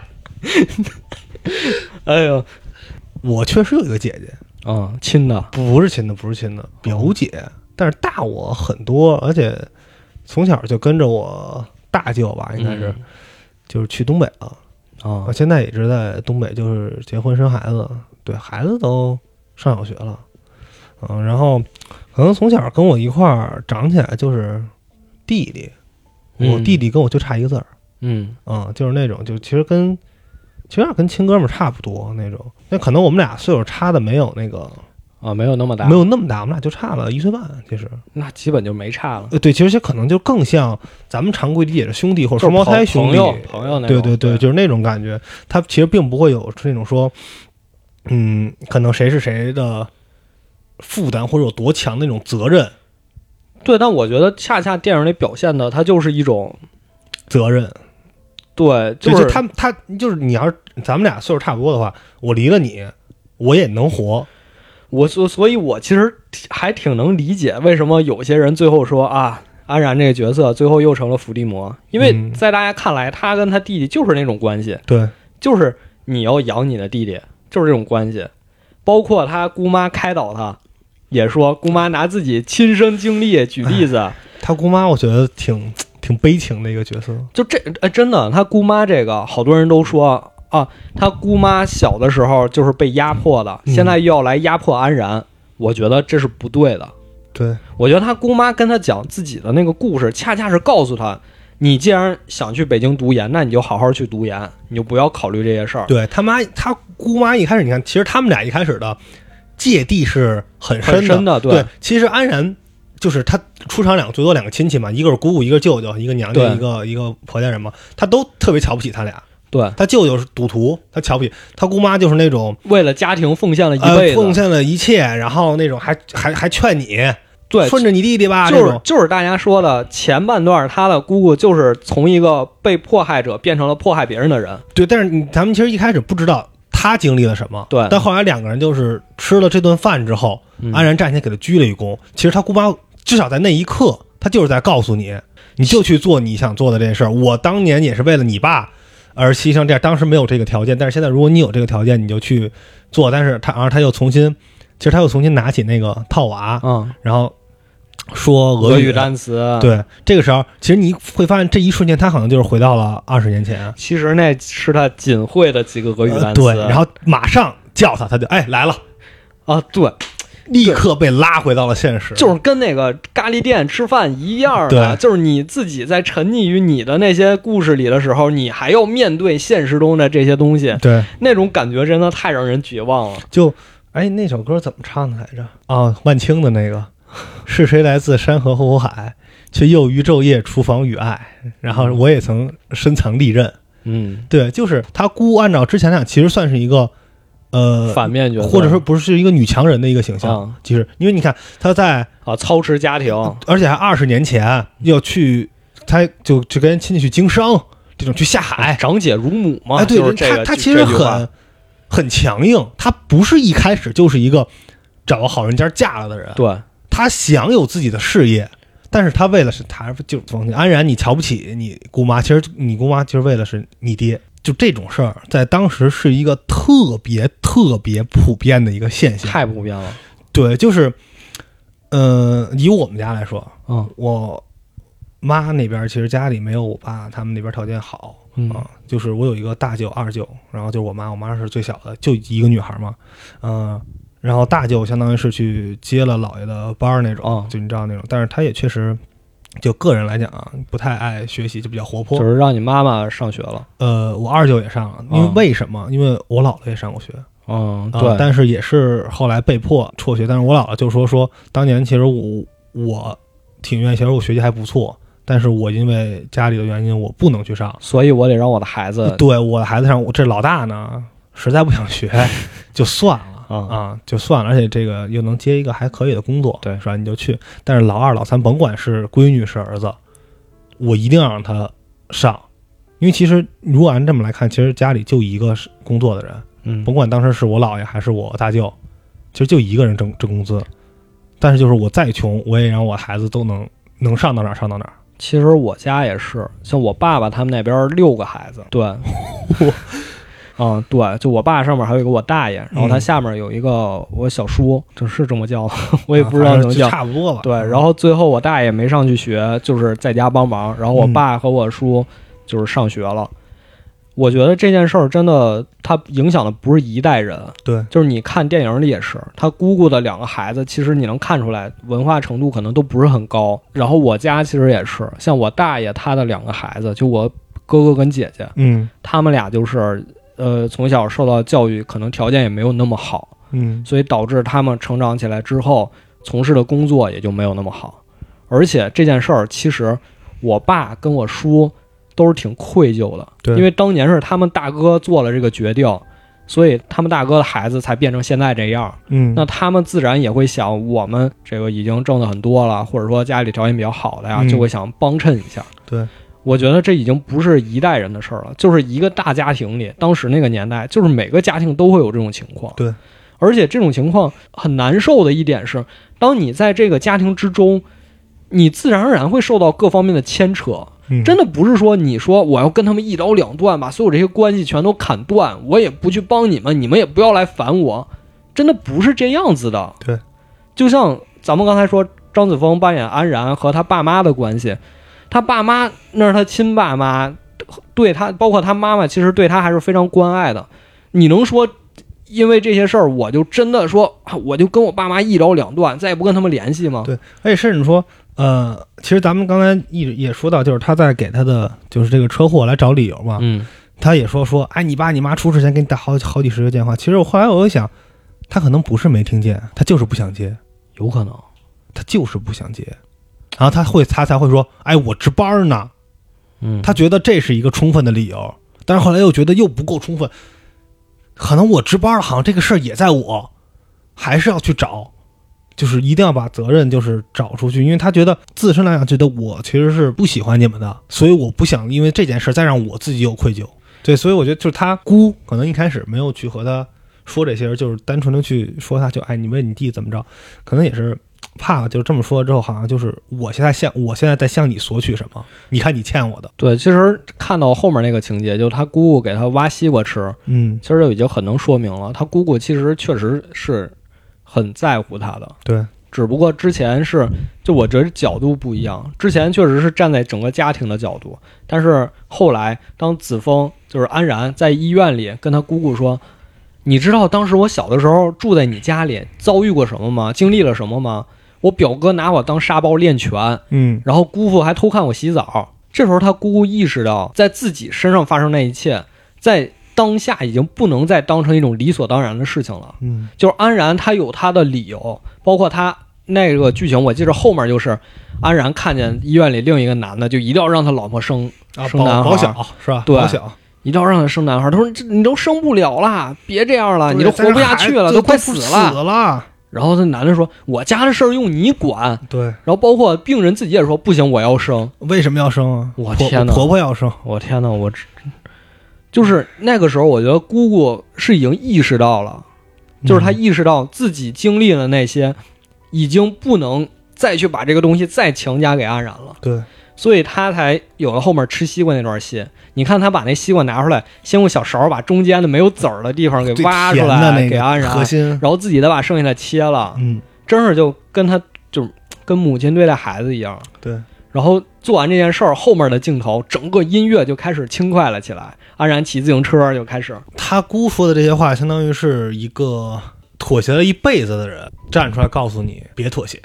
哎呦，我确实有一个姐姐。啊，亲的，不是亲的，不是亲的，表姐，但是大我很多，而且从小就跟着我大舅吧，应该是，就是去东北了。啊，现在一直在东北，就是结婚生孩子，对孩子都上小学了，嗯，然后可能从小跟我一块儿长起来就是弟弟，我弟弟跟我就差一个字儿，嗯，啊，就是那种，就其实跟。其实跟亲哥们儿差不多那种，那可能我们俩岁数差的没有那个啊，没有那么大，没有那么大，我们俩就差了一岁半。其实那基本就没差了。呃，对，其实可能就更像咱们常规理解的兄弟或者双胞胎兄弟朋友那种。对对对，就是那种感觉。他其实并不会有那种说，嗯，可能谁是谁的负担或者有多强那种责任。对，但我觉得恰恰电影里表现的，它就是一种责任。对，就是他他就是你要是咱们俩岁数差不多的话，我离了你，我也能活。我所所以，我其实还挺能理解为什么有些人最后说啊，安然这个角色最后又成了伏地魔，因为在大家看来，他跟他弟弟就是那种关系。对，就是你要养你的弟弟，就是这种关系。包括他姑妈开导他，也说姑妈拿自己亲身经历举例子。他姑妈，我觉得挺。挺悲情的一个角色，就这哎，真的，他姑妈这个，好多人都说啊，他姑妈小的时候就是被压迫的，现在又要来压迫安然，我觉得这是不对的。对，我觉得他姑妈跟他讲自己的那个故事，恰恰是告诉他，你既然想去北京读研，那你就好好去读研，你就不要考虑这些事儿。对他妈，他姑妈一开始，你看，其实他们俩一开始的芥蒂是很深的。对，其实安然。就是他出场两个最多两个亲戚嘛，一个是姑姑，一个舅舅，一个娘家，一个一个婆家人嘛，他都特别瞧不起他俩。对他舅舅是赌徒，他瞧不起他姑妈，就是那种为了家庭奉献了一辈子，奉献了一切，然后那种还还还劝你，对，顺着你弟弟吧。就是就是大家说的前半段，他的姑姑就是从一个被迫害者变成了迫害别人的人。对，但是你咱们其实一开始不知道他经历了什么。对，但后来两个人就是吃了这顿饭之后，安然站起来给他鞠了一躬。其实他姑妈。至少在那一刻，他就是在告诉你，你就去做你想做的这事儿。我当年也是为了你爸而牺牲，这样当时没有这个条件，但是现在如果你有这个条件，你就去做。但是他，然后他又重新，其实他又重新拿起那个套娃，嗯，然后说俄语单词。对，这个时候其实你会发现，这一瞬间他好像就是回到了二十年前。其实那是他仅会的几个俄语单词。对，然后马上叫他，他就哎来了啊，对。立刻被拉回到了现实，就是跟那个咖喱店吃饭一样的，就是你自己在沉溺于你的那些故事里的时候，你还要面对现实中的这些东西，对，那种感觉真的太让人绝望了。就，哎，那首歌怎么唱的来着？啊，万青的那个，是谁来自山河湖海，却又于昼夜厨房与爱？然后我也曾深藏利刃。嗯，对，就是他姑，按照之前讲，其实算是一个。呃，反面角色，或者说不是一个女强人的一个形象，其实因为你看她在啊操持家庭，而且还二十年前要去，她就去跟亲戚去经商，这种去下海，长姐如母嘛。哎，对，她她其实很很强硬，她不是一开始就是一个找个好人家嫁了的人，对，她想有自己的事业，但是她为了是她就安然，你瞧不起你姑妈，其实你姑妈其实为了是你爹。就这种事儿，在当时是一个特别特别普遍的一个现象，太普遍了。对，就是，呃，以我们家来说，嗯，我妈那边其实家里没有我爸他们那边条件好啊，就是我有一个大舅、二舅，然后就是我妈，我妈是最小的，就一个女孩嘛，嗯，然后大舅相当于是去接了姥爷的班儿那种，哦就你知道那种，但是他也确实。就个人来讲啊，不太爱学习，就比较活泼。就是让你妈妈上学了。呃，我二舅也上了，因为哦为什么？因为我姥姥也上过学，嗯，啊对，但是也是后来被迫辍学。但是我姥姥就说说，当年其实我我挺愿意，其实我学习还不错，但是我因为家里的原因，我不能去上。所以我得让我的孩子对我的孩子上，我这老大呢，实在不想学，就算了。啊啊，就算了，而且这个又能接一个还可以的工作，对是吧？你就去。但是老二、老三，甭管是闺女是儿子，我一定要让他上，因为其实如果按这么来看，其实家里就一个是工作的人，嗯甭管当时是我姥爷还是我大舅，其实就一个人挣挣工资。但是就是我再穷，我也让我孩子都能能上到哪儿上到哪儿。其实我家也是，像我爸爸他们那边六个孩子，对，嗯，对，就我爸上面还有一个我大爷，然后他嗯下面有一个我小叔，就是这么叫的，我也不知道怎么叫。差不多吧。对，然后最后我大爷没上去学，就是在家帮忙，然后我嗯爸和我叔就是上学了。我觉得这件事儿真的，它影响的不是一代人，对，就是你看电影里也是，他姑姑的两个孩子，其实你能看出来文化程度可能都不是很高。然后我家其实也是，像我大爷他的两个孩子，就我哥哥跟姐姐，嗯他们俩就是呃从小受到教育，可能条件也没有那么好，嗯所以导致他们成长起来之后从事的工作也就没有那么好。而且这件事儿，其实我爸跟我叔都是挺愧疚的，对因为当年是他们大哥做了这个决定，所以他们大哥的孩子才变成现在这样。嗯，那他们自然也会想，我们这个已经挣的很多了，或者说家里条件比较好的呀，嗯就会想帮衬一下。对，我觉得这已经不是一代人的事儿了，就是一个大家庭里，当时那个年代，就是每个家庭都会有这种情况。对，而且这种情况很难受的一点是，当你在这个家庭之中，你自然而然会受到各方面的牵扯。嗯真的不是说你说我要跟他们一刀两断，把所有这些关系全都砍断，我也不去帮你们，你们也不要来烦我，真的不是这样子的。对，就像咱们刚才说，张子枫扮演安然和他爸妈的关系，他爸妈那是他亲爸妈，对他，包括他妈妈，其实对他还是非常关爱的。你能说因为这些事儿，我就真的说，啊我就跟我爸妈一刀两断，再也不跟他们联系吗？对而且甚至说，呃，其实咱们刚才一直也说到，就是他在给他的就是这个车祸来找理由嘛，嗯，他也说说，哎，你爸你妈出事前给你打好好几十个电话。其实我后来我又想，他可能不是没听见，他就是不想接，有可能。他就是不想接，然后他会他才会说，哎，我值班呢。嗯，他觉得这是一个充分的理由，但是后来又觉得又不够充分，可能我值班了，好像这个事儿也在我，还是要去找，就是一定要把责任就是找出去，因为他觉得自身来讲，觉得我其实是不喜欢你们的，所以我不想因为这件事再让我自己有愧疚。对，所以我觉得就是他姑可能一开始没有去和他说这些，就是单纯的去说他就哎你问你弟怎么着，可能也是怕就这么说之后，好像就是我现在向我现在在向你索取什么，你看你欠我的，对，其实看到后面那个情节，就是他姑姑给他挖西瓜吃，嗯，其实就已经很能说明了，他姑姑其实确实是很在乎他的，对，只不过之前是就我觉得角度不一样，之前确实是站在整个家庭的角度，但是后来当子枫就是安然在医院里跟他姑姑说。你知道当时我小的时候住在你家里遭遇过什么吗？经历了什么吗？我表哥拿我当沙包练拳，嗯然后姑父还偷看我洗澡。这时候他姑姑意识到，在自己身上发生那一切，在当下已经不能再当成一种理所当然的事情了。嗯就是安然他有他的理由，包括他那个剧情，我记着后面就是安然看见医院里另一个男的，就一定要让他老婆生，啊，生男孩保保小是吧？对保小，一定要让他生男孩。他说这你都生不了了，别这样了，你都活不下去了，都快死死了。死了，然后那男的说：“我家的事儿用你管。”对，然后包括病人自己也说：“不行，我要生。”为什么要生啊？我天哪婆婆要生，我天哪，我只就是那个时候，我觉得姑姑是已经意识到了，就是她嗯意识到自己经历了那些，已经不能再去把这个东西再强加给安然了，对，所以他才有了后面吃西瓜那段戏。你看他把那西瓜拿出来，先用小勺把中间的没有籽儿的地方给挖出来那个给安然，核心，然后自己再把剩下的切了，嗯，真是就跟他就是跟母亲对待孩子一样。对，然后做完这件事儿，后面的镜头，整个音乐就开始轻快了起来。安然骑自行车就开始，他姑说的这些话，相当于是一个妥协了一辈子的人站出来告诉你别妥协。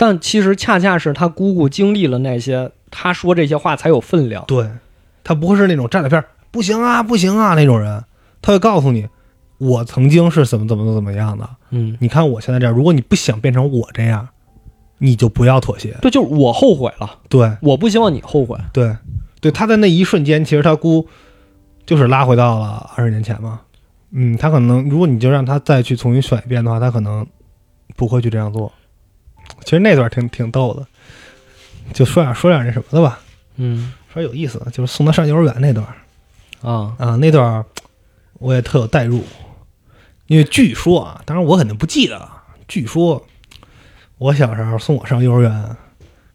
但其实恰恰是他姑姑经历了那些，他说这些话才有分量。对，他不会是那种站在边儿不行啊不行啊那种人，他会告诉你，我曾经是怎么怎么怎么样的。嗯，你看我现在这样，如果你不想变成我这样，你就不要妥协。对就是我后悔了，对我不希望你后悔。对对，他在那一瞬间，其实他姑就是拉回到了二十年前嘛。嗯，他可能如果你就让他再去重新选一遍的话，他可能不会去这样做。其实那段挺挺逗的，就说点说点那什么的吧，嗯说有意思的，就是送他上幼儿园那段啊，啊，那段我也特有代入，因为据说啊，当然我肯定不记得了，据说我小时候送我上幼儿园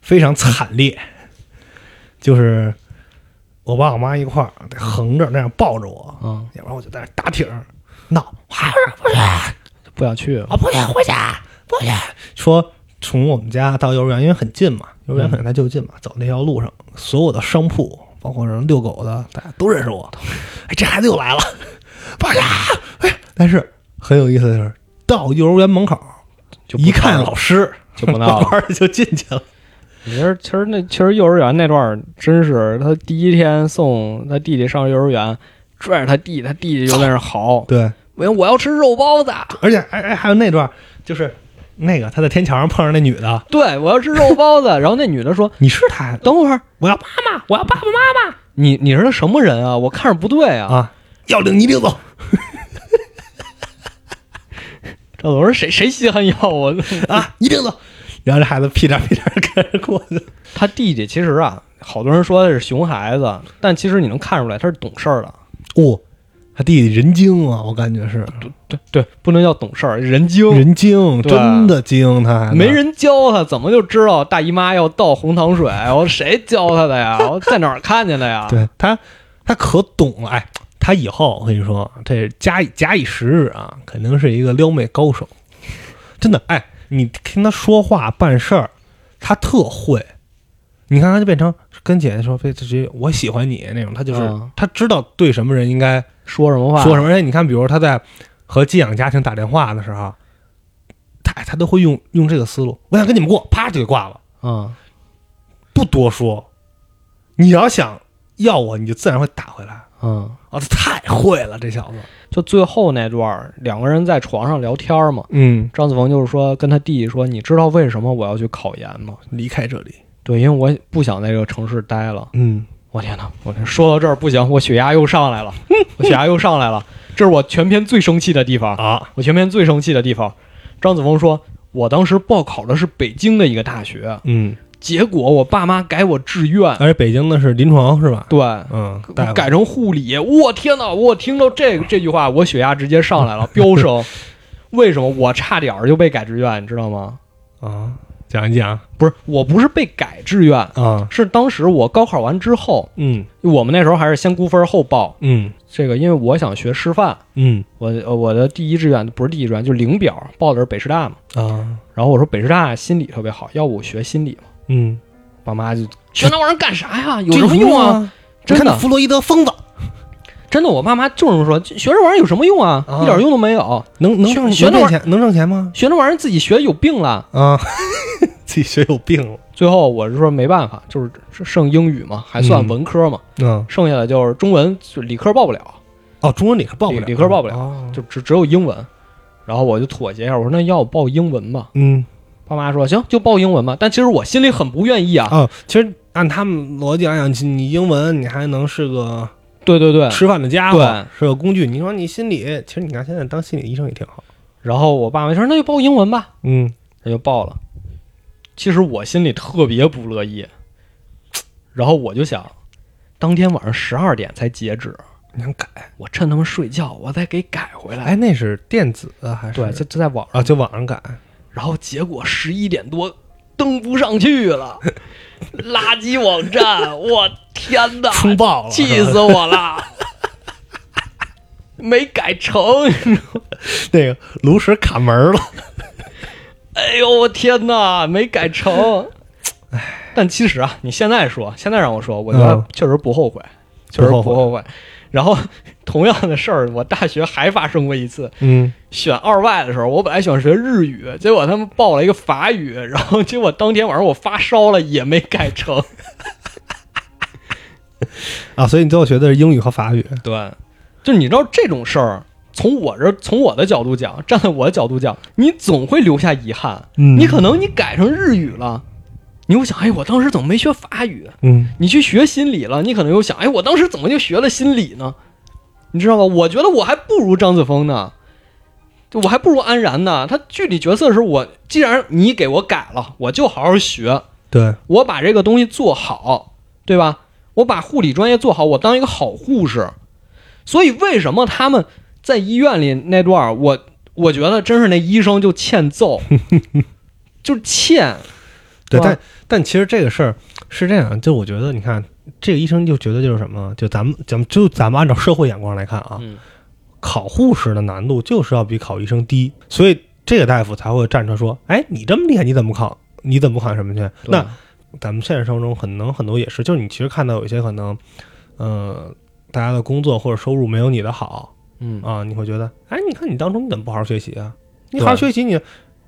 非常惨烈，就是我爸我妈一块儿得横着那样抱着我，嗯，要不然我就在那打挺儿闹，啊不想去了。我不想回家，不想说从我们家到幼儿园，因为很近嘛，幼儿园可能在就近嘛，走那条路上，所有的商铺，包括人遛狗的，大家都认识我。哎，这孩子又来了，不想。哎，但是很有意思的是，到幼儿园门口就一看老师，就不闹了 就进去了。其实其实那其实幼儿园那段儿真是他第一天送他弟弟上幼儿园，拽着他弟，他弟弟就在那儿嚎，对，我我要吃肉包子，而且哎哎，还有那段就是那个他在天桥上碰上那女的，对我要吃肉包子。然后那女的说你是他，等会儿，我要妈妈，我要爸爸妈妈你你是他什么人啊？我看着不对啊。啊，要领你领走。赵总说谁谁稀罕要我？啊，一定走。然后这孩子屁颠屁颠地跟着过去。他弟弟其实啊，好多人说他是熊孩子，但其实你能看出来他是懂事儿的。哦，他弟弟人精啊，我感觉是对对，不能叫懂事儿，人精。人精，真的精。他还没人教他，怎么就知道大姨妈要倒红糖水？我谁教他的呀？我在哪儿看见的呀？对他，他可懂了。哎，他以后我跟你说，这假以假以时日啊，肯定是一个撩妹高手。真的，哎，你听他说话办事儿，他特会。你看，他就变成跟姐姐说，非直接我喜欢你那种，他就是、嗯他知道对什么人应该说什么话？说什么。而且你看，比如他在和寄养家庭打电话的时候，他他都会用用这个思路，我想跟你们过，啪就给挂了，嗯，不多说。你要想要我，你就自然会打回来。嗯，哦，他太会了，这小子。就最后那段，两个人在床上聊天嘛。嗯，张子枫就是说跟他弟弟说：“你知道为什么我要去考研吗离开这里。？”对，因为我不想在这个城市待了。嗯，我天哪！我说到这儿不行，我血压又上来了，我血压又上来了。这是我全篇最生气的地方。啊，我全篇最生气的地方，张子枫说：“我当时报考的是北京的一个大学，嗯，结果我爸妈改我志愿，而且北京的是临床是吧？对，嗯，改成护理。我天哪！我听到这个这句话，我血压直接上来了，飙升。为什么我差点儿就被改志愿，你知道吗？啊，讲一讲不是，我不是被改志愿，啊，是当时我高考完之后，嗯我们那时候还是先估分后报。嗯这个，因为我想学师范，嗯我呃我的第一志愿不是第一志愿，就是领表报的是北师大嘛。啊，然后我说北师大心理特别好，要不我学心理嘛。嗯，爸妈就学那玩意儿干啥呀？有什么用啊？啊？真的弗洛伊德疯子，真的，我爸妈就这么说，学这玩意儿有什么用啊？啊一点用都没有。能能学挣钱能挣钱吗？学这玩意儿自己学有病了。啊，自己学有病了。最后我是说没办法，就是剩英语嘛，还算文科嘛，嗯，剩下的就是中文，就理科报不了，哦，中文理科报不了，理理科报不了哦就只只有英文。然后我就妥协一下，我说那要我报英文吧。嗯爸妈说行，就报英文吧。但其实我心里很不愿意啊。哦，其实按他们逻辑来讲，你英文你还能是个对对对。吃饭的家伙，对是个工具。你说你心理，其实你看现在当心理医生也挺好。然后我爸妈说那就报英文吧，嗯，他就报了。其实我心里特别不乐意，然后我就想，当天晚上十二点才截止，你想改？我趁他们睡觉，我再给改回来。哎，那是电子的还是？对，就就在网上。啊，就网上改。然后结果十一点多登不上去了，垃圾网站，我天哪，冲爆了，气死我了！没改成，那个炉石卡门了。哎呦我天哪，没改成。但其实啊，你现在说，现在让我说，我觉得嗯确实不后悔，确实不后悔不后悔。然后同样的事儿，我大学还发生过一次。嗯，选二外的时候，我本来想学日语，结果他们报了一个法语，然后结果当天晚上我发烧了，也没改成。啊，所以你最后学的是英语和法语。对，就你知道这种事儿，从我这从我的角度讲，站在我的角度讲，你总会留下遗憾。嗯你可能你改成日语了，你又想，哎，我当时怎么没学法语？嗯你去学心理了，你可能又想，哎，我当时怎么就学了心理呢？你知道吗？我觉得我还不如张子枫呢，就我还不如安然呢。他具体角色的时候，我既然你给我改了，我就好好学，对，我把这个东西做好，对吧？我把护理专业做好，我当一个好护士。所以为什么他们在医院里那段儿，我我觉得真是那医生就欠揍，就是欠。对，但但其实这个事儿是这样，就我觉得，你看这个医生就觉得就是什么，就咱们咱们就咱们按照社会眼光来看啊，嗯考护士的难度就是要比考医生低，所以这个大夫才会站出来说，哎，你这么厉害，你怎么不考？你怎么不考什么去？那咱们现实生活中可能很多也是，就是你其实看到有一些可能，呃，大家的工作或者收入没有你的好嗯啊，你会觉得，哎，你看你当初你怎么不好好学习啊？你好好学习你，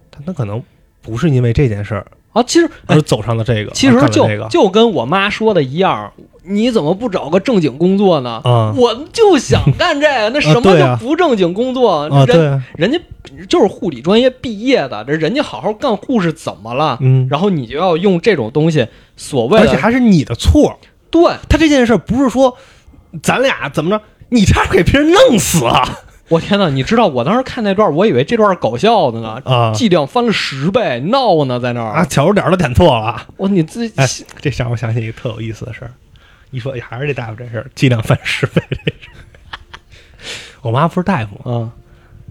他他可能不是因为这件事儿啊，其实而走上了这个，其实就就跟我妈说的一样，你怎么不找个正经工作呢？啊我就想干这个，那什么叫不正经工作？啊，对人啊，人家就是护理专业毕业的，这人家好好干护士怎么了？嗯，然后你就要用这种东西，所谓而且还是你的错，对他这件事不是说咱俩怎么着，你差点给别人弄死啊我天呐，你知道我当时看那段，我以为这段是搞笑的呢，啊剂量翻了十倍，闹呢在那儿啊，小数点都点错了。我你自己哎，这让我想起一个特有意思的事儿。一说，哎，还是这大夫这事儿，剂量翻十倍这事儿。我妈不是大夫啊？嗯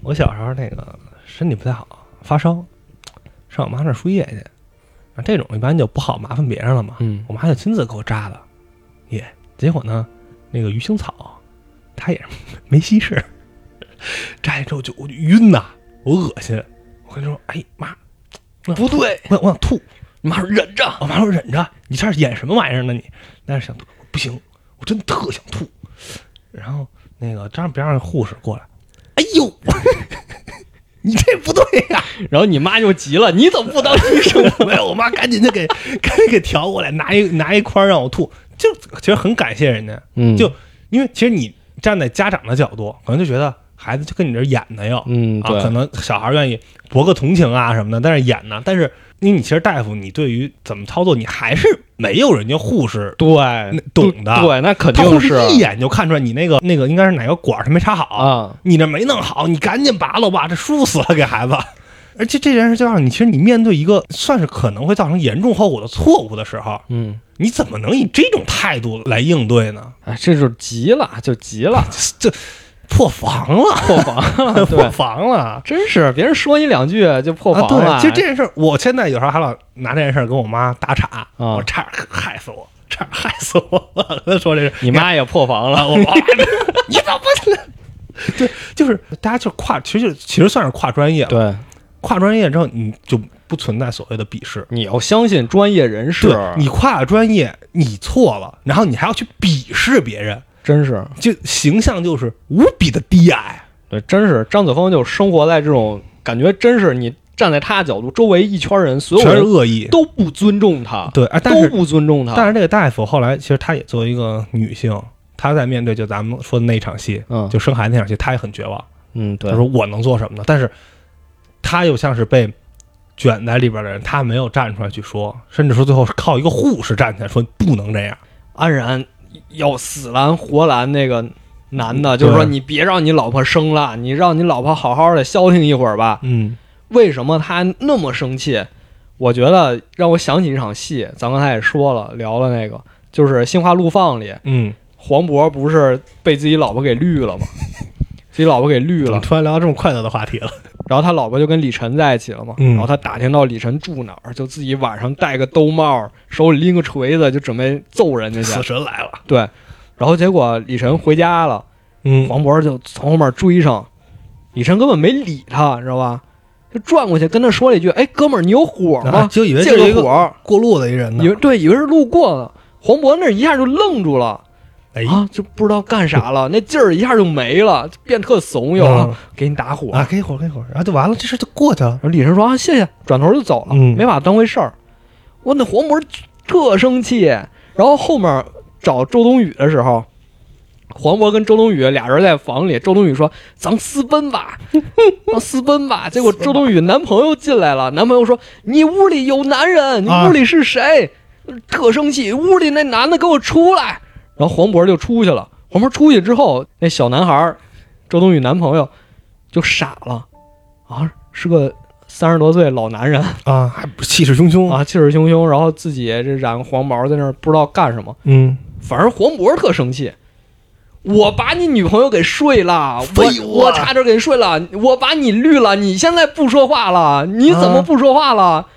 我小时候那个身体不太好，发烧，上我妈那儿输液去。啊，这种一般就不好麻烦别人了嘛。嗯我妈就亲自给我扎的，也结果呢，那个鱼腥草，她也没稀释，扎完之后就我就晕呐，我恶心。我跟你说，哎妈，不对，我我想吐。你妈说忍着，我妈说忍着，你这是演什么玩意儿呢你？但是想吐，不行，我真的特想吐。然后那个张别让护士过来，哎呦，你这不对呀、然后你妈就急了，你怎么不当医生？没有，我妈赶紧就给 赶紧给调过来，拿一拿一筐让我吐。就其实很感谢人家，嗯。就因为其实你站在家长的角度，可能就觉得孩子就跟你这儿演的哟，啊，嗯对。可能小孩愿意博个同情啊什么的，但是演呢，但是因为你其实大夫，你对于怎么操作，你还是没有人家护士对懂的对，那肯定是士一眼就看出来你那个那个应该是哪个管儿他没插好，啊，你这没弄好，你赶紧拔了吧，这输死了给孩子。而且这件事就让你，其实你面对一个算是可能会造成严重后果的错误的时候，嗯，你怎么能以这种态度来应对呢？哎，这就急了，就急了，这破防了，破防了，破，防了。真是别人说你两句就破啊，防了。对，其实这件事儿，我现在有时候还老拿这件事儿跟我妈打岔，啊我差点害死我，差点害死我了。跟她说这事，你妈也破防啊，了，我 我你怎么？对，就是大家就跨，其实就其实算是跨专业了。对，跨专业之后，你就不存在所谓的鄙视。你要相信专业人士对，你跨了专业，你错了，然后你还要去鄙视别人，真是就形象就是无比的低矮。对，真是张子枫就生活在这种感觉，真是你站在他角度，周围一圈人，所有人恶意。都不尊重他，对，啊，但是都不尊重他。但是这个大夫后来其实她也作为一个女性，她在面对就咱们说的那场戏，嗯就生孩子那场戏，她也很绝望。嗯，对她说我能做什么呢？但是她又像是被卷在里边的人，她没有站出来去说，甚至说最后是靠一个护士站起来说不能这样。安然要死拦活拦那个男的，就是说你别让你老婆生了，你让你老婆好好的消停一会儿吧。嗯为什么他那么生气？我觉得让我想起一场戏，咱刚才也说了，聊了那个，就是《心花怒放》里，嗯，黄渤不是被自己老婆给绿了吗？自己老婆给绿了，突然聊到这么快乐的话题了？然后他老婆就跟李晨在一起了嘛。嗯然后他打听到李晨住哪儿，就自己晚上戴个兜帽，手里拎个锤子，就准备揍人家去死。神来了。对，然后结果李晨回家了，嗯黄渤就从后面追上，李晨根本没理他，知道吧？就转过去跟他说了一句：“哎，哥们儿，你有火吗？啊就以为是一个。过路的一人”呢以为对，以为是路过的。黄渤那一下就愣住了，哎啊，就不知道干啥了，那劲儿一下就没了，变特怂又、嗯给你打火。啊，给一会儿，给一会儿，然后就完了，这事就过去了。然后李晨说啊谢谢，转头就走了，嗯没把他当回事儿。我那黄渤特生气，然后后面找周冬雨的时候，黄渤跟周冬雨俩人在房里，周冬雨说：“咱私奔吧，咱私奔吧。”结果周冬雨男朋友进来了，男朋友说：“你屋里有男人，你啊屋里是谁？”特生气，屋里那男的给我出来。然后黄渤就出去了。黄渤出去之后，那小男孩儿，周冬雨男朋友就傻了，啊，是个三十多岁老男人啊，还不气势汹汹。啊，气势汹汹，然后自己这染黄毛在那儿不知道干什么。嗯，反而黄渤特生气，我把你女朋友给睡了，我我差点给睡了，我把你绿了，你现在不说话了，你怎么不说话了？就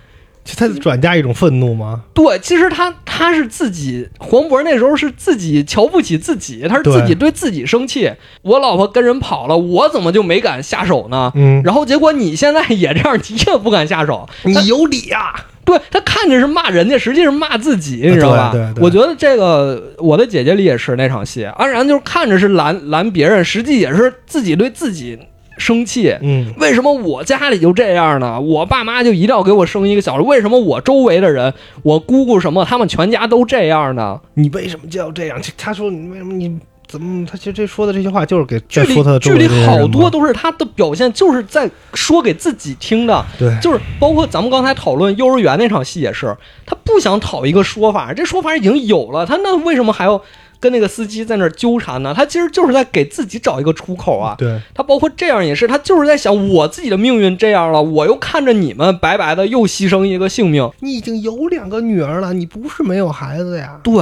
他转嫁一种愤怒吗？对，其实他他是自己，黄渤那时候是自己瞧不起自己，他是自己对自己生气。我老婆跟人跑了，我怎么就没敢下手呢？嗯，然后结果你现在也这样，你也不敢下手。你有理呀、对他看着是骂人家，实际是骂自己，你知道吧？对对对我觉得这个《我的姐姐》里也是那场戏，安然就是看着是拦拦别人，实际也是自己对自己生气。嗯，为什么我家里就这样呢？我爸妈就一定要给我生一个小孩？为什么我周围的人，我姑姑什么，他们全家都这样呢？你为什么就要这样？他说你为什么你怎么？他其实这说的这些话就是给剧里在说他的周剧里围这些人好多都是他的表现，就是在说给自己听的。对，就是包括咱们刚才讨论幼儿园那场戏也是，他不想讨一个说法，这说法已经有了，他那为什么还要跟那个司机在那儿纠缠呢？他其实就是在给自己找一个出口啊。对，他包括这样也是，他就是在想我自己的命运这样了，我又看着你们白白的又牺牲一个性命。你已经有两个女儿了，你不是没有孩子呀。对，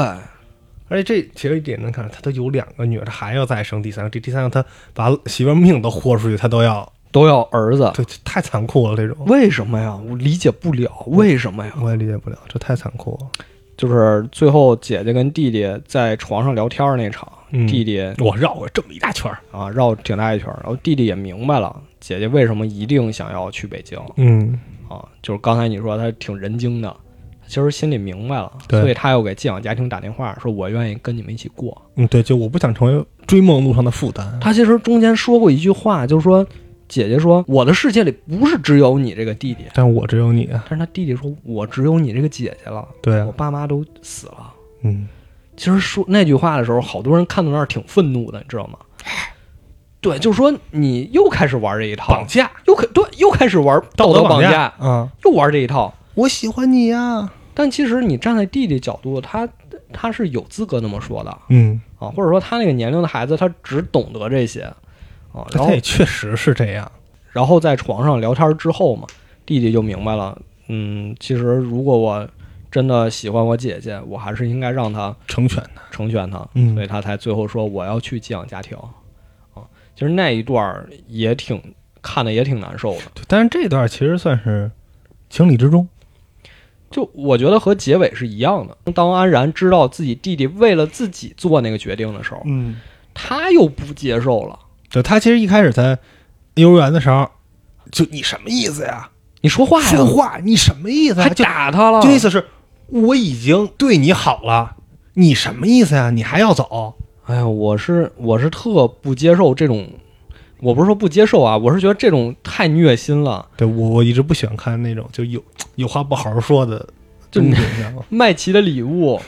而且这其实一点能看出，他都有两个女儿，他还要再生第三个，这第三个他把媳妇儿命都豁出去，他都要，都要儿子，对，太残酷了，这种为什么呀？我理解不了，为什么呀？我也理解不了，这太残酷了。就是最后姐姐跟弟弟在床上聊天那场，嗯。弟弟我绕了这么一大圈儿，啊绕挺大一圈儿，然后弟弟也明白了姐姐为什么一定想要去北京。嗯，啊，就是刚才你说他挺人精的，其实心里明白了，所以他又给寄养家庭打电话说，我愿意跟你们一起过。嗯，对，就我不想成为追梦路上的负担。他其实中间说过一句话，就是说姐姐说我的世界里不是只有你这个弟弟，但我只有你啊，但是他弟弟说我只有你这个姐姐了，对啊，我爸妈都死了。嗯，其实说那句话的时候，好多人看到那儿挺愤怒的，你知道吗？对，就是说你又开始玩这一套绑，架，又开对又开始玩道德绑架，啊，又玩这一套。我喜欢你呀，但其实你站在弟弟角度，他他是有资格那么说的嗯，啊，或者说他那个年龄的孩子，他只懂得这些 啊。然后他也确实是这样，然后在床上聊天之后嘛，弟弟就明白了，嗯，其实如果我真的喜欢我姐姐，我还是应该让她成全她，成全她，嗯所以他才最后说我要去寄养家庭啊。其实那一段儿也挺看的也挺难受的，但是这段其实算是情理之中，就我觉得和结尾是一样的。当安然知道自己弟弟为了自己做那个决定的时候，嗯，他又不接受了。对他其实一开始在幼儿园的时候，就你什么意思呀？你说话呀，说话你什么意思还打他了，就意思是我已经对你好了，你什么意思呀？你还要走？哎呀，我是我是特不接受这种，我不是说不接受啊，我是觉得这种太虐心了。对我我一直不喜欢看那种就有有话不好好说的就你吗？麦琪的礼物，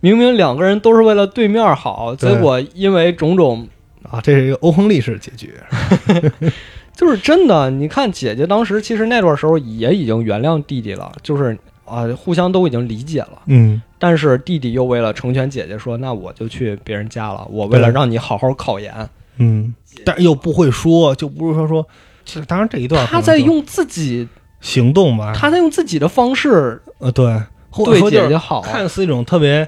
明明两个人都是为了对面好，结果因为种种，啊，这是一个欧亨利式结局。就是真的。你看姐姐当时其实那段时候也已经原谅弟弟了，就是啊，互相都已经理解了。嗯，但是弟弟又为了成全姐姐说，那我就去别人家了，我为了让你好好考研，嗯，但又不会说，就不是说说，其实当然这一段他在用自己，行动吧，他在用自己的方式呃对，对说姐姐好。看似一种特别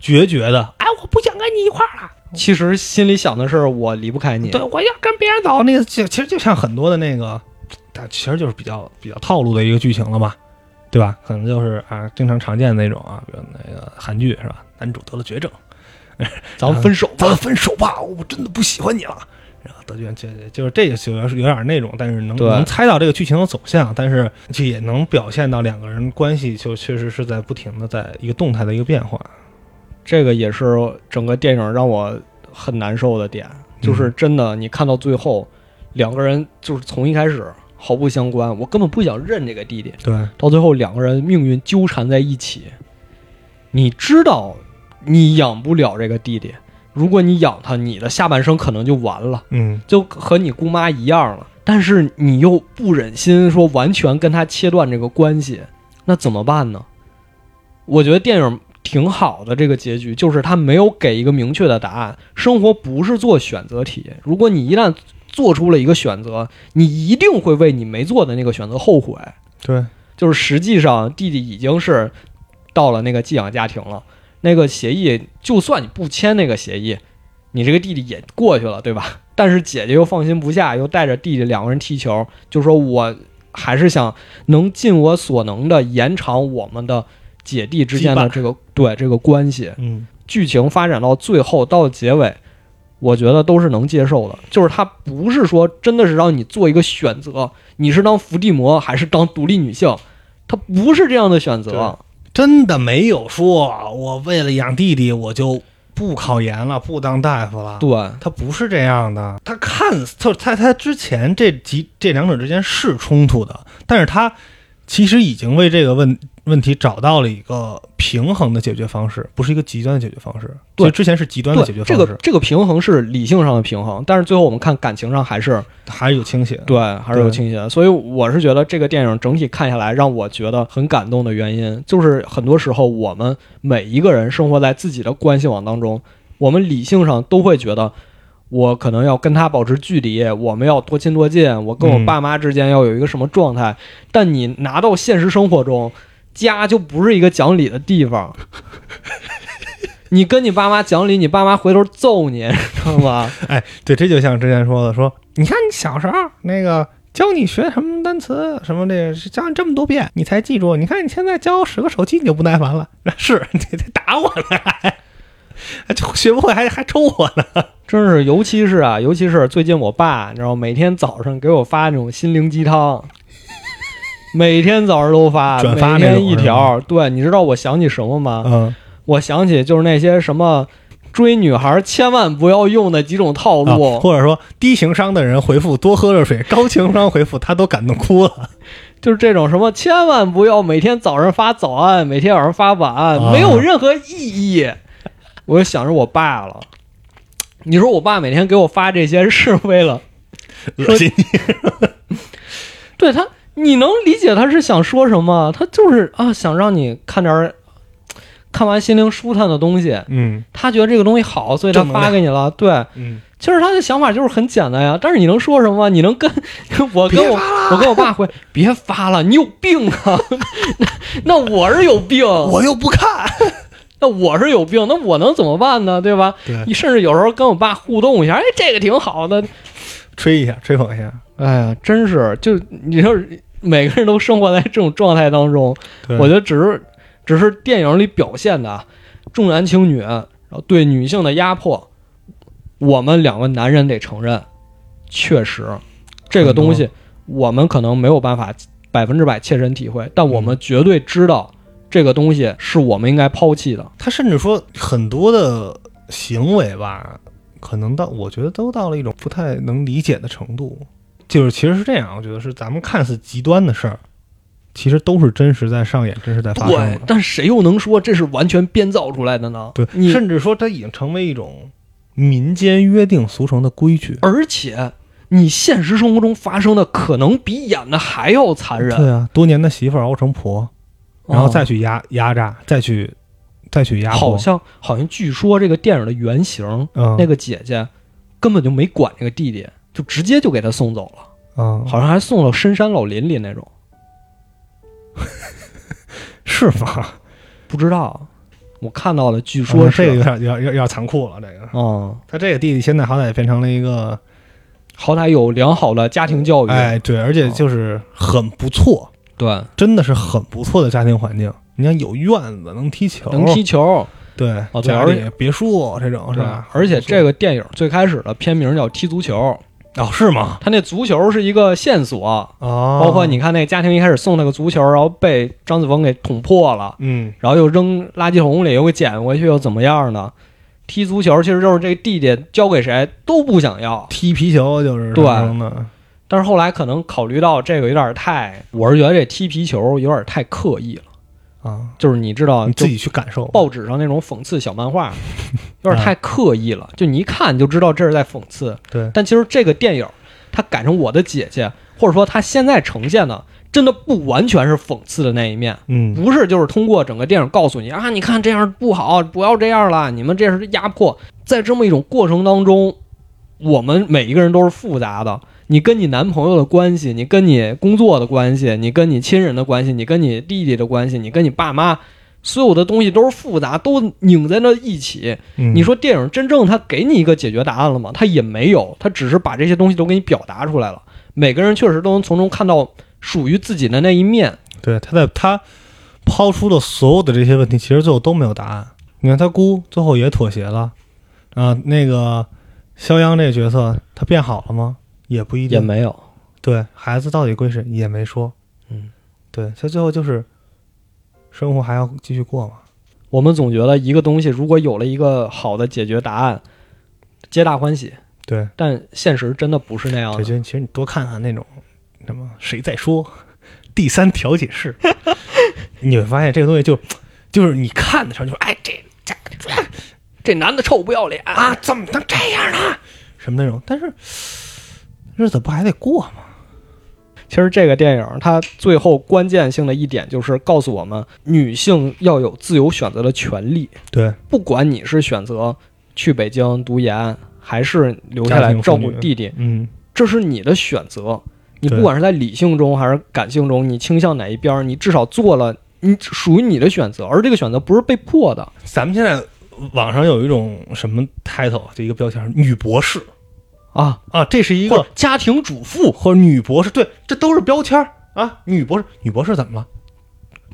决绝的，哎，我不想跟你一块儿了，其实心里想的是我离不开你。对，我要跟别人走。那个其其实就像很多的那个，但其实就是比较比较套路的一个剧情了嘛，对吧？可能就是啊，经常常见的那种啊，比如那个韩剧是吧？男主得了绝症，咱们分手吧。咱们分手吧，我真的不喜欢你了。然后得绝就就是这个就是有点那种，但是能能猜到这个剧情的走向，但是这也能表现到两个人关系就确实是在不停的在一个动态的一个变化。这个也是整个电影让我很难受的点，就是真的，你看到最后，两个人就是从一开始毫不相关，我根本不想认这个弟弟，对，到最后两个人命运纠缠在一起，你知道你养不了这个弟弟，如果你养他，你的下半生可能就完了，嗯就和你姑妈一样了。但是你又不忍心说完全跟他切断这个关系，那怎么办呢？我觉得电影挺好的，这个结局就是他没有给一个明确的答案。生活不是做选择题，如果你一旦做出了一个选择，你一定会为你没做的那个选择后悔。对，就是实际上弟弟已经是到了那个寄养家庭了，那个协议就算你不签那个协议，你这个弟弟也过去了，对吧？但是姐姐又放心不下，又带着弟弟两个人踢球，就说我还是想能尽我所能的延长我们的姐弟之间的这个对这个关系。嗯剧情发展到最后到结尾，我觉得都是能接受的。就是他不是说真的是让你做一个选择，你是当伏地魔还是当独立女性，他不是这样的选择。真的没有说我为了养弟弟我就不考研了，不当大夫了。对，他不是这样的，他看似他他他之前这几这两者之间是冲突的，但是他其实已经为这个问问题找到了一个平衡的解决方式，不是一个极端的解决方式。对之前是极端的解决方式，这个这个平衡是理性上的平衡，但是最后我们看感情上还是还是有倾斜。对，还是有倾斜。所以我是觉得这个电影整体看下来，让我觉得很感动的原因，就是很多时候我们每一个人生活在自己的关系网当中，我们理性上都会觉得。我可能要跟他保持距离，我们要多亲多近，我跟我嗯爸妈之间要有一个什么状态。但你拿到现实生活中，家就不是一个讲理的地方。你跟你爸妈讲理，你爸妈回头揍你，知道吗？哎，对，这就像之前说的，说你看你小时候那个教你学什么单词，什么这个教你这么多遍，你才记住。你看你现在教我使个手机，你就不耐烦了，是 你得打我呢，就学不会还还抽我呢。真是，尤其是啊，尤其是最近我爸，你知道，每天早上给我发那种心灵鸡汤，每天早上都发，转发每天一条。对，你知道我想起什么吗？嗯，我想起就是那些什么追女孩千万不要用的几种套啊路，或者说低情商的人回复多喝热水，高情商回复他都感动哭了。就是这种什么千万不要每天早上发早安，每天晚上发晚安，啊没有任何意义。我就想着我爸了。你说我爸每天给我发这些是为了恶心你，对他，你能理解他是想说什么？他就是啊，想让你看点儿，看完心灵舒坦的东西。嗯他觉得这个东西好，所以他发给你了。对，嗯，其实他的想法就是很简单呀。但是你能说什么？你能跟 我跟我我跟我爸回，别发了，你有病啊！那 那我是有病，我又不看。那我是有病，那我能怎么办呢？对吧？对，你甚至有时候跟我爸互动一下，哎，这个挺好的。吹一下，吹捧一下。哎呀，真是，就你说每个人都生活在这种状态当中，我觉得只是只是电影里表现的啊重男轻女，然后对女性的压迫，我们两个男人得承认，确实这个东西我们可能没有办法百分之百切身体会，但我们绝对知道这个东西是我们应该抛弃的。他甚至说很多的行为吧，可能到我觉得都到了一种不太能理解的程度。就是其实是这样，我觉得是咱们看似极端的事儿，其实都是真实在上演，真实在发生的，。对但谁又能说这是完全编造出来的呢？对，甚至说它已经成为一种民间约定俗成的规矩。而且你现实生活中发生的可能比演的还要残忍，对啊，多年的媳妇儿熬成婆，然后哦再去压压榨，再去再去压迫，好像好像据说这个电影的原型、嗯那个姐姐根本就没管这个弟弟，就直接就给他送走了，嗯，好像还送到深山老林里那种，是吗？不知道，我看到的据说说是，这个有点有点有点残酷了，这个。嗯，他这个弟弟现在好歹也变成了一个，好歹有良好的家庭教育，哎，对，而且就是很不错，对，真的是很不错的家庭环境。你看有院子，能踢球，能踢球，对，哦对家而且里别墅这种是吧？而且这个电影最开始的片名叫《踢足球》，哦，是吗？他那足球是一个线索，哦，包括你看那家庭一开始送那个足球，然后被张子枫给捅破了，嗯，然后又扔垃圾桶里，又给捡回去，又怎么样呢？踢足球其实就是这个弟弟交给谁都不想要，踢皮球就是对，但是后来可能考虑到这个有点太，我是觉得这踢皮球有点太刻意了，啊，就是你知道，你自己去感受。报纸上那种讽刺小漫画，有点太刻意了，就你一看就知道这是在讽刺。对，但其实这个电影它改成我的姐姐，或者说它现在呈现的，真的不完全是讽刺的那一面，嗯，不是就是通过整个电影告诉你啊，你看这样不好，不要这样了，你们这是压迫。在这么一种过程当中，我们每一个人都是复杂的。你跟你男朋友的关系，你跟你工作的关系，你跟你亲人的关系，你跟你弟弟的关系，你跟你爸妈，所有的东西都是复杂，都拧在那一起。嗯你说电影真正他给你一个解决答案了吗？他也没有，他只是把这些东西都给你表达出来了。每个人确实都能从中看到属于自己的那一面。对，他在他抛出的所有的这些问题，其实最后都没有答案。你看他姑最后也妥协了，啊，那个肖央这个角色他变好了吗？也不一定。也没有，对孩子到底归谁也没说。嗯，对所以最后就是生活还要继续过嘛。我们总觉得一个东西如果有了一个好的解决答案，皆大欢喜。对，但现实真的不是那样的。我觉得其实你多看看那种什么谁在说 第三调解室，你会发现这个东西就就是你看的时候就说哎这这这这男的臭不要脸啊，怎么能这样呢？什么那种，但是日子不还得过吗？其实这个电影它最后关键性的一点就是告诉我们，女性要有自由选择的权利。对，不管你是选择去北京读研，还是留下来照顾弟弟，嗯，这是你的选择。你不管是在理性中还是感性中，你倾向哪一边，你至少做了你属于你的选择，而这个选择不是被迫的。咱们现在网上有一种什么 title，就一个标签，女博士啊，啊，这是一个家庭主妇，或者女博士，对，这都是标签儿啊。女博士，女博士怎么了？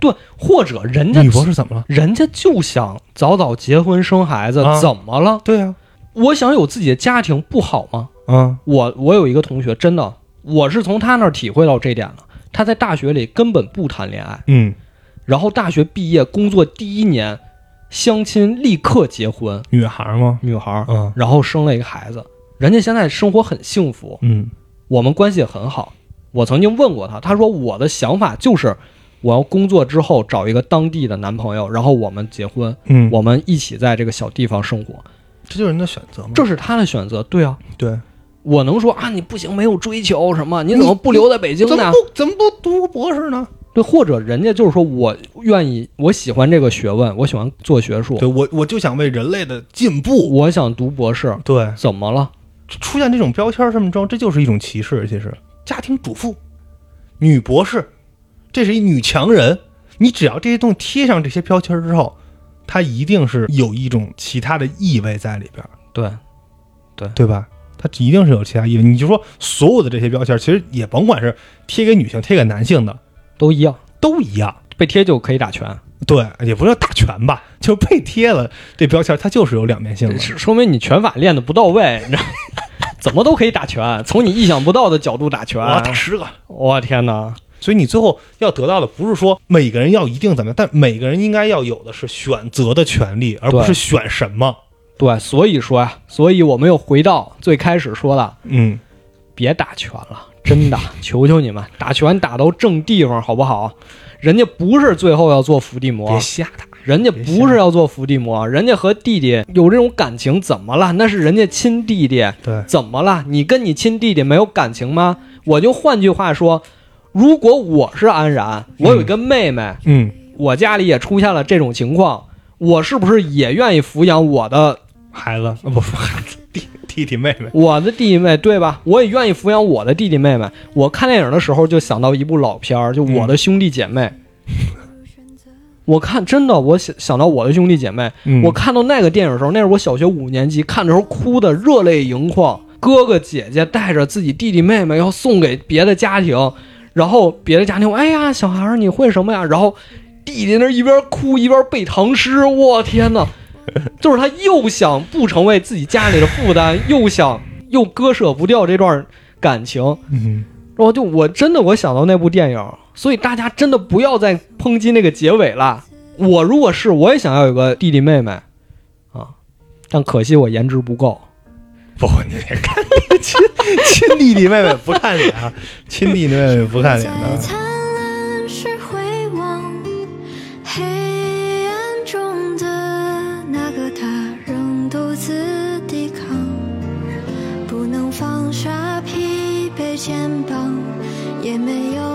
对，或者人家女博士怎么了？人家就想早早结婚生孩子，啊怎么了？对呀、我想有自己的家庭不好吗？啊，我我有一个同学，真的，我是从他那儿体会到这点了。他在大学里根本不谈恋爱，嗯，然后大学毕业工作第一年，相亲立刻结婚，女孩吗？女孩儿，嗯然后生了一个孩子，人家现在生活很幸福，嗯我们关系也很好。我曾经问过他，他说我的想法就是，我要工作之后找一个当地的男朋友，然后我们结婚，嗯，我们一起在这个小地方生活，这就是人的选择吗。这是他的选择。对啊，对，我能说啊你不行，没有追求什么，你怎么不留在北京呢？怎么不怎么不读博士呢？对，或者人家就是说我愿意，我喜欢这个学问，我喜欢做学术对，我我就想为人类的进步。我想读博士，对，怎么了？出现这种标签儿这么装，这就是一种歧视。其实，家庭主妇、女博士，这是一女强人。你只要这些东西贴上这些标签儿之后，它一定是有一种其他的意味在里边对，对，对吧？它一定是有其他意味。你就说所有的这些标签儿，其实也甭管是贴给女性、贴给男性的，都一样，都一样。被贴就可以打拳，对，也不是打拳吧，就被贴了这标签，它就是有两面性的。是说明你拳法练的不到位，你知道。怎么都可以打拳，从你意想不到的角度打拳。我打十个，我天哪！所以你最后要得到的不是说每个人要一定怎么样，但每个人应该要有的是选择的权利，而不是选什么。对，所以说呀，所以我们又回到最开始说的，嗯，别打拳了，真的，求求你们，打拳打到正地方好不好？人家不是最后要做伏地魔别，吓他。人家不是要做伏地魔，人家和弟弟有这种感情，怎么了？那是人家亲弟弟，对，怎么了？你跟你亲弟弟没有感情吗？我就换句话说，如果我是安然，我有一个妹妹，嗯，我家里也出现了这种情况，我是不是也愿意抚养我的孩子，啊、不是孩子，弟弟弟妹妹。我的弟弟妹，对吧？我也愿意抚养我的弟弟妹妹。我看电影的时候就想到一部老片儿，就《我的兄弟姐妹》。我看真的，我想想到我的兄弟姐妹，嗯我看到那个电影的时候，那是我小学五年级，看的时候哭的热泪盈眶。哥哥姐姐带着自己弟弟妹妹要送给别的家庭，然后别的家庭，哎呀，小孩儿你会什么呀？然后弟弟那一边哭一边背唐诗，我天哪！就是他又想不成为自己家里的负担，又想又割舍不掉这段感情，嗯，然后就我真的我想到那部电影，所以大家真的不要再抨击那个结尾了。我如果是我也想要有个弟弟妹妹啊，但可惜我颜值不够。不，你看亲亲弟弟妹妹不看脸啊，亲弟弟妹妹不看脸的。肩膀，也没有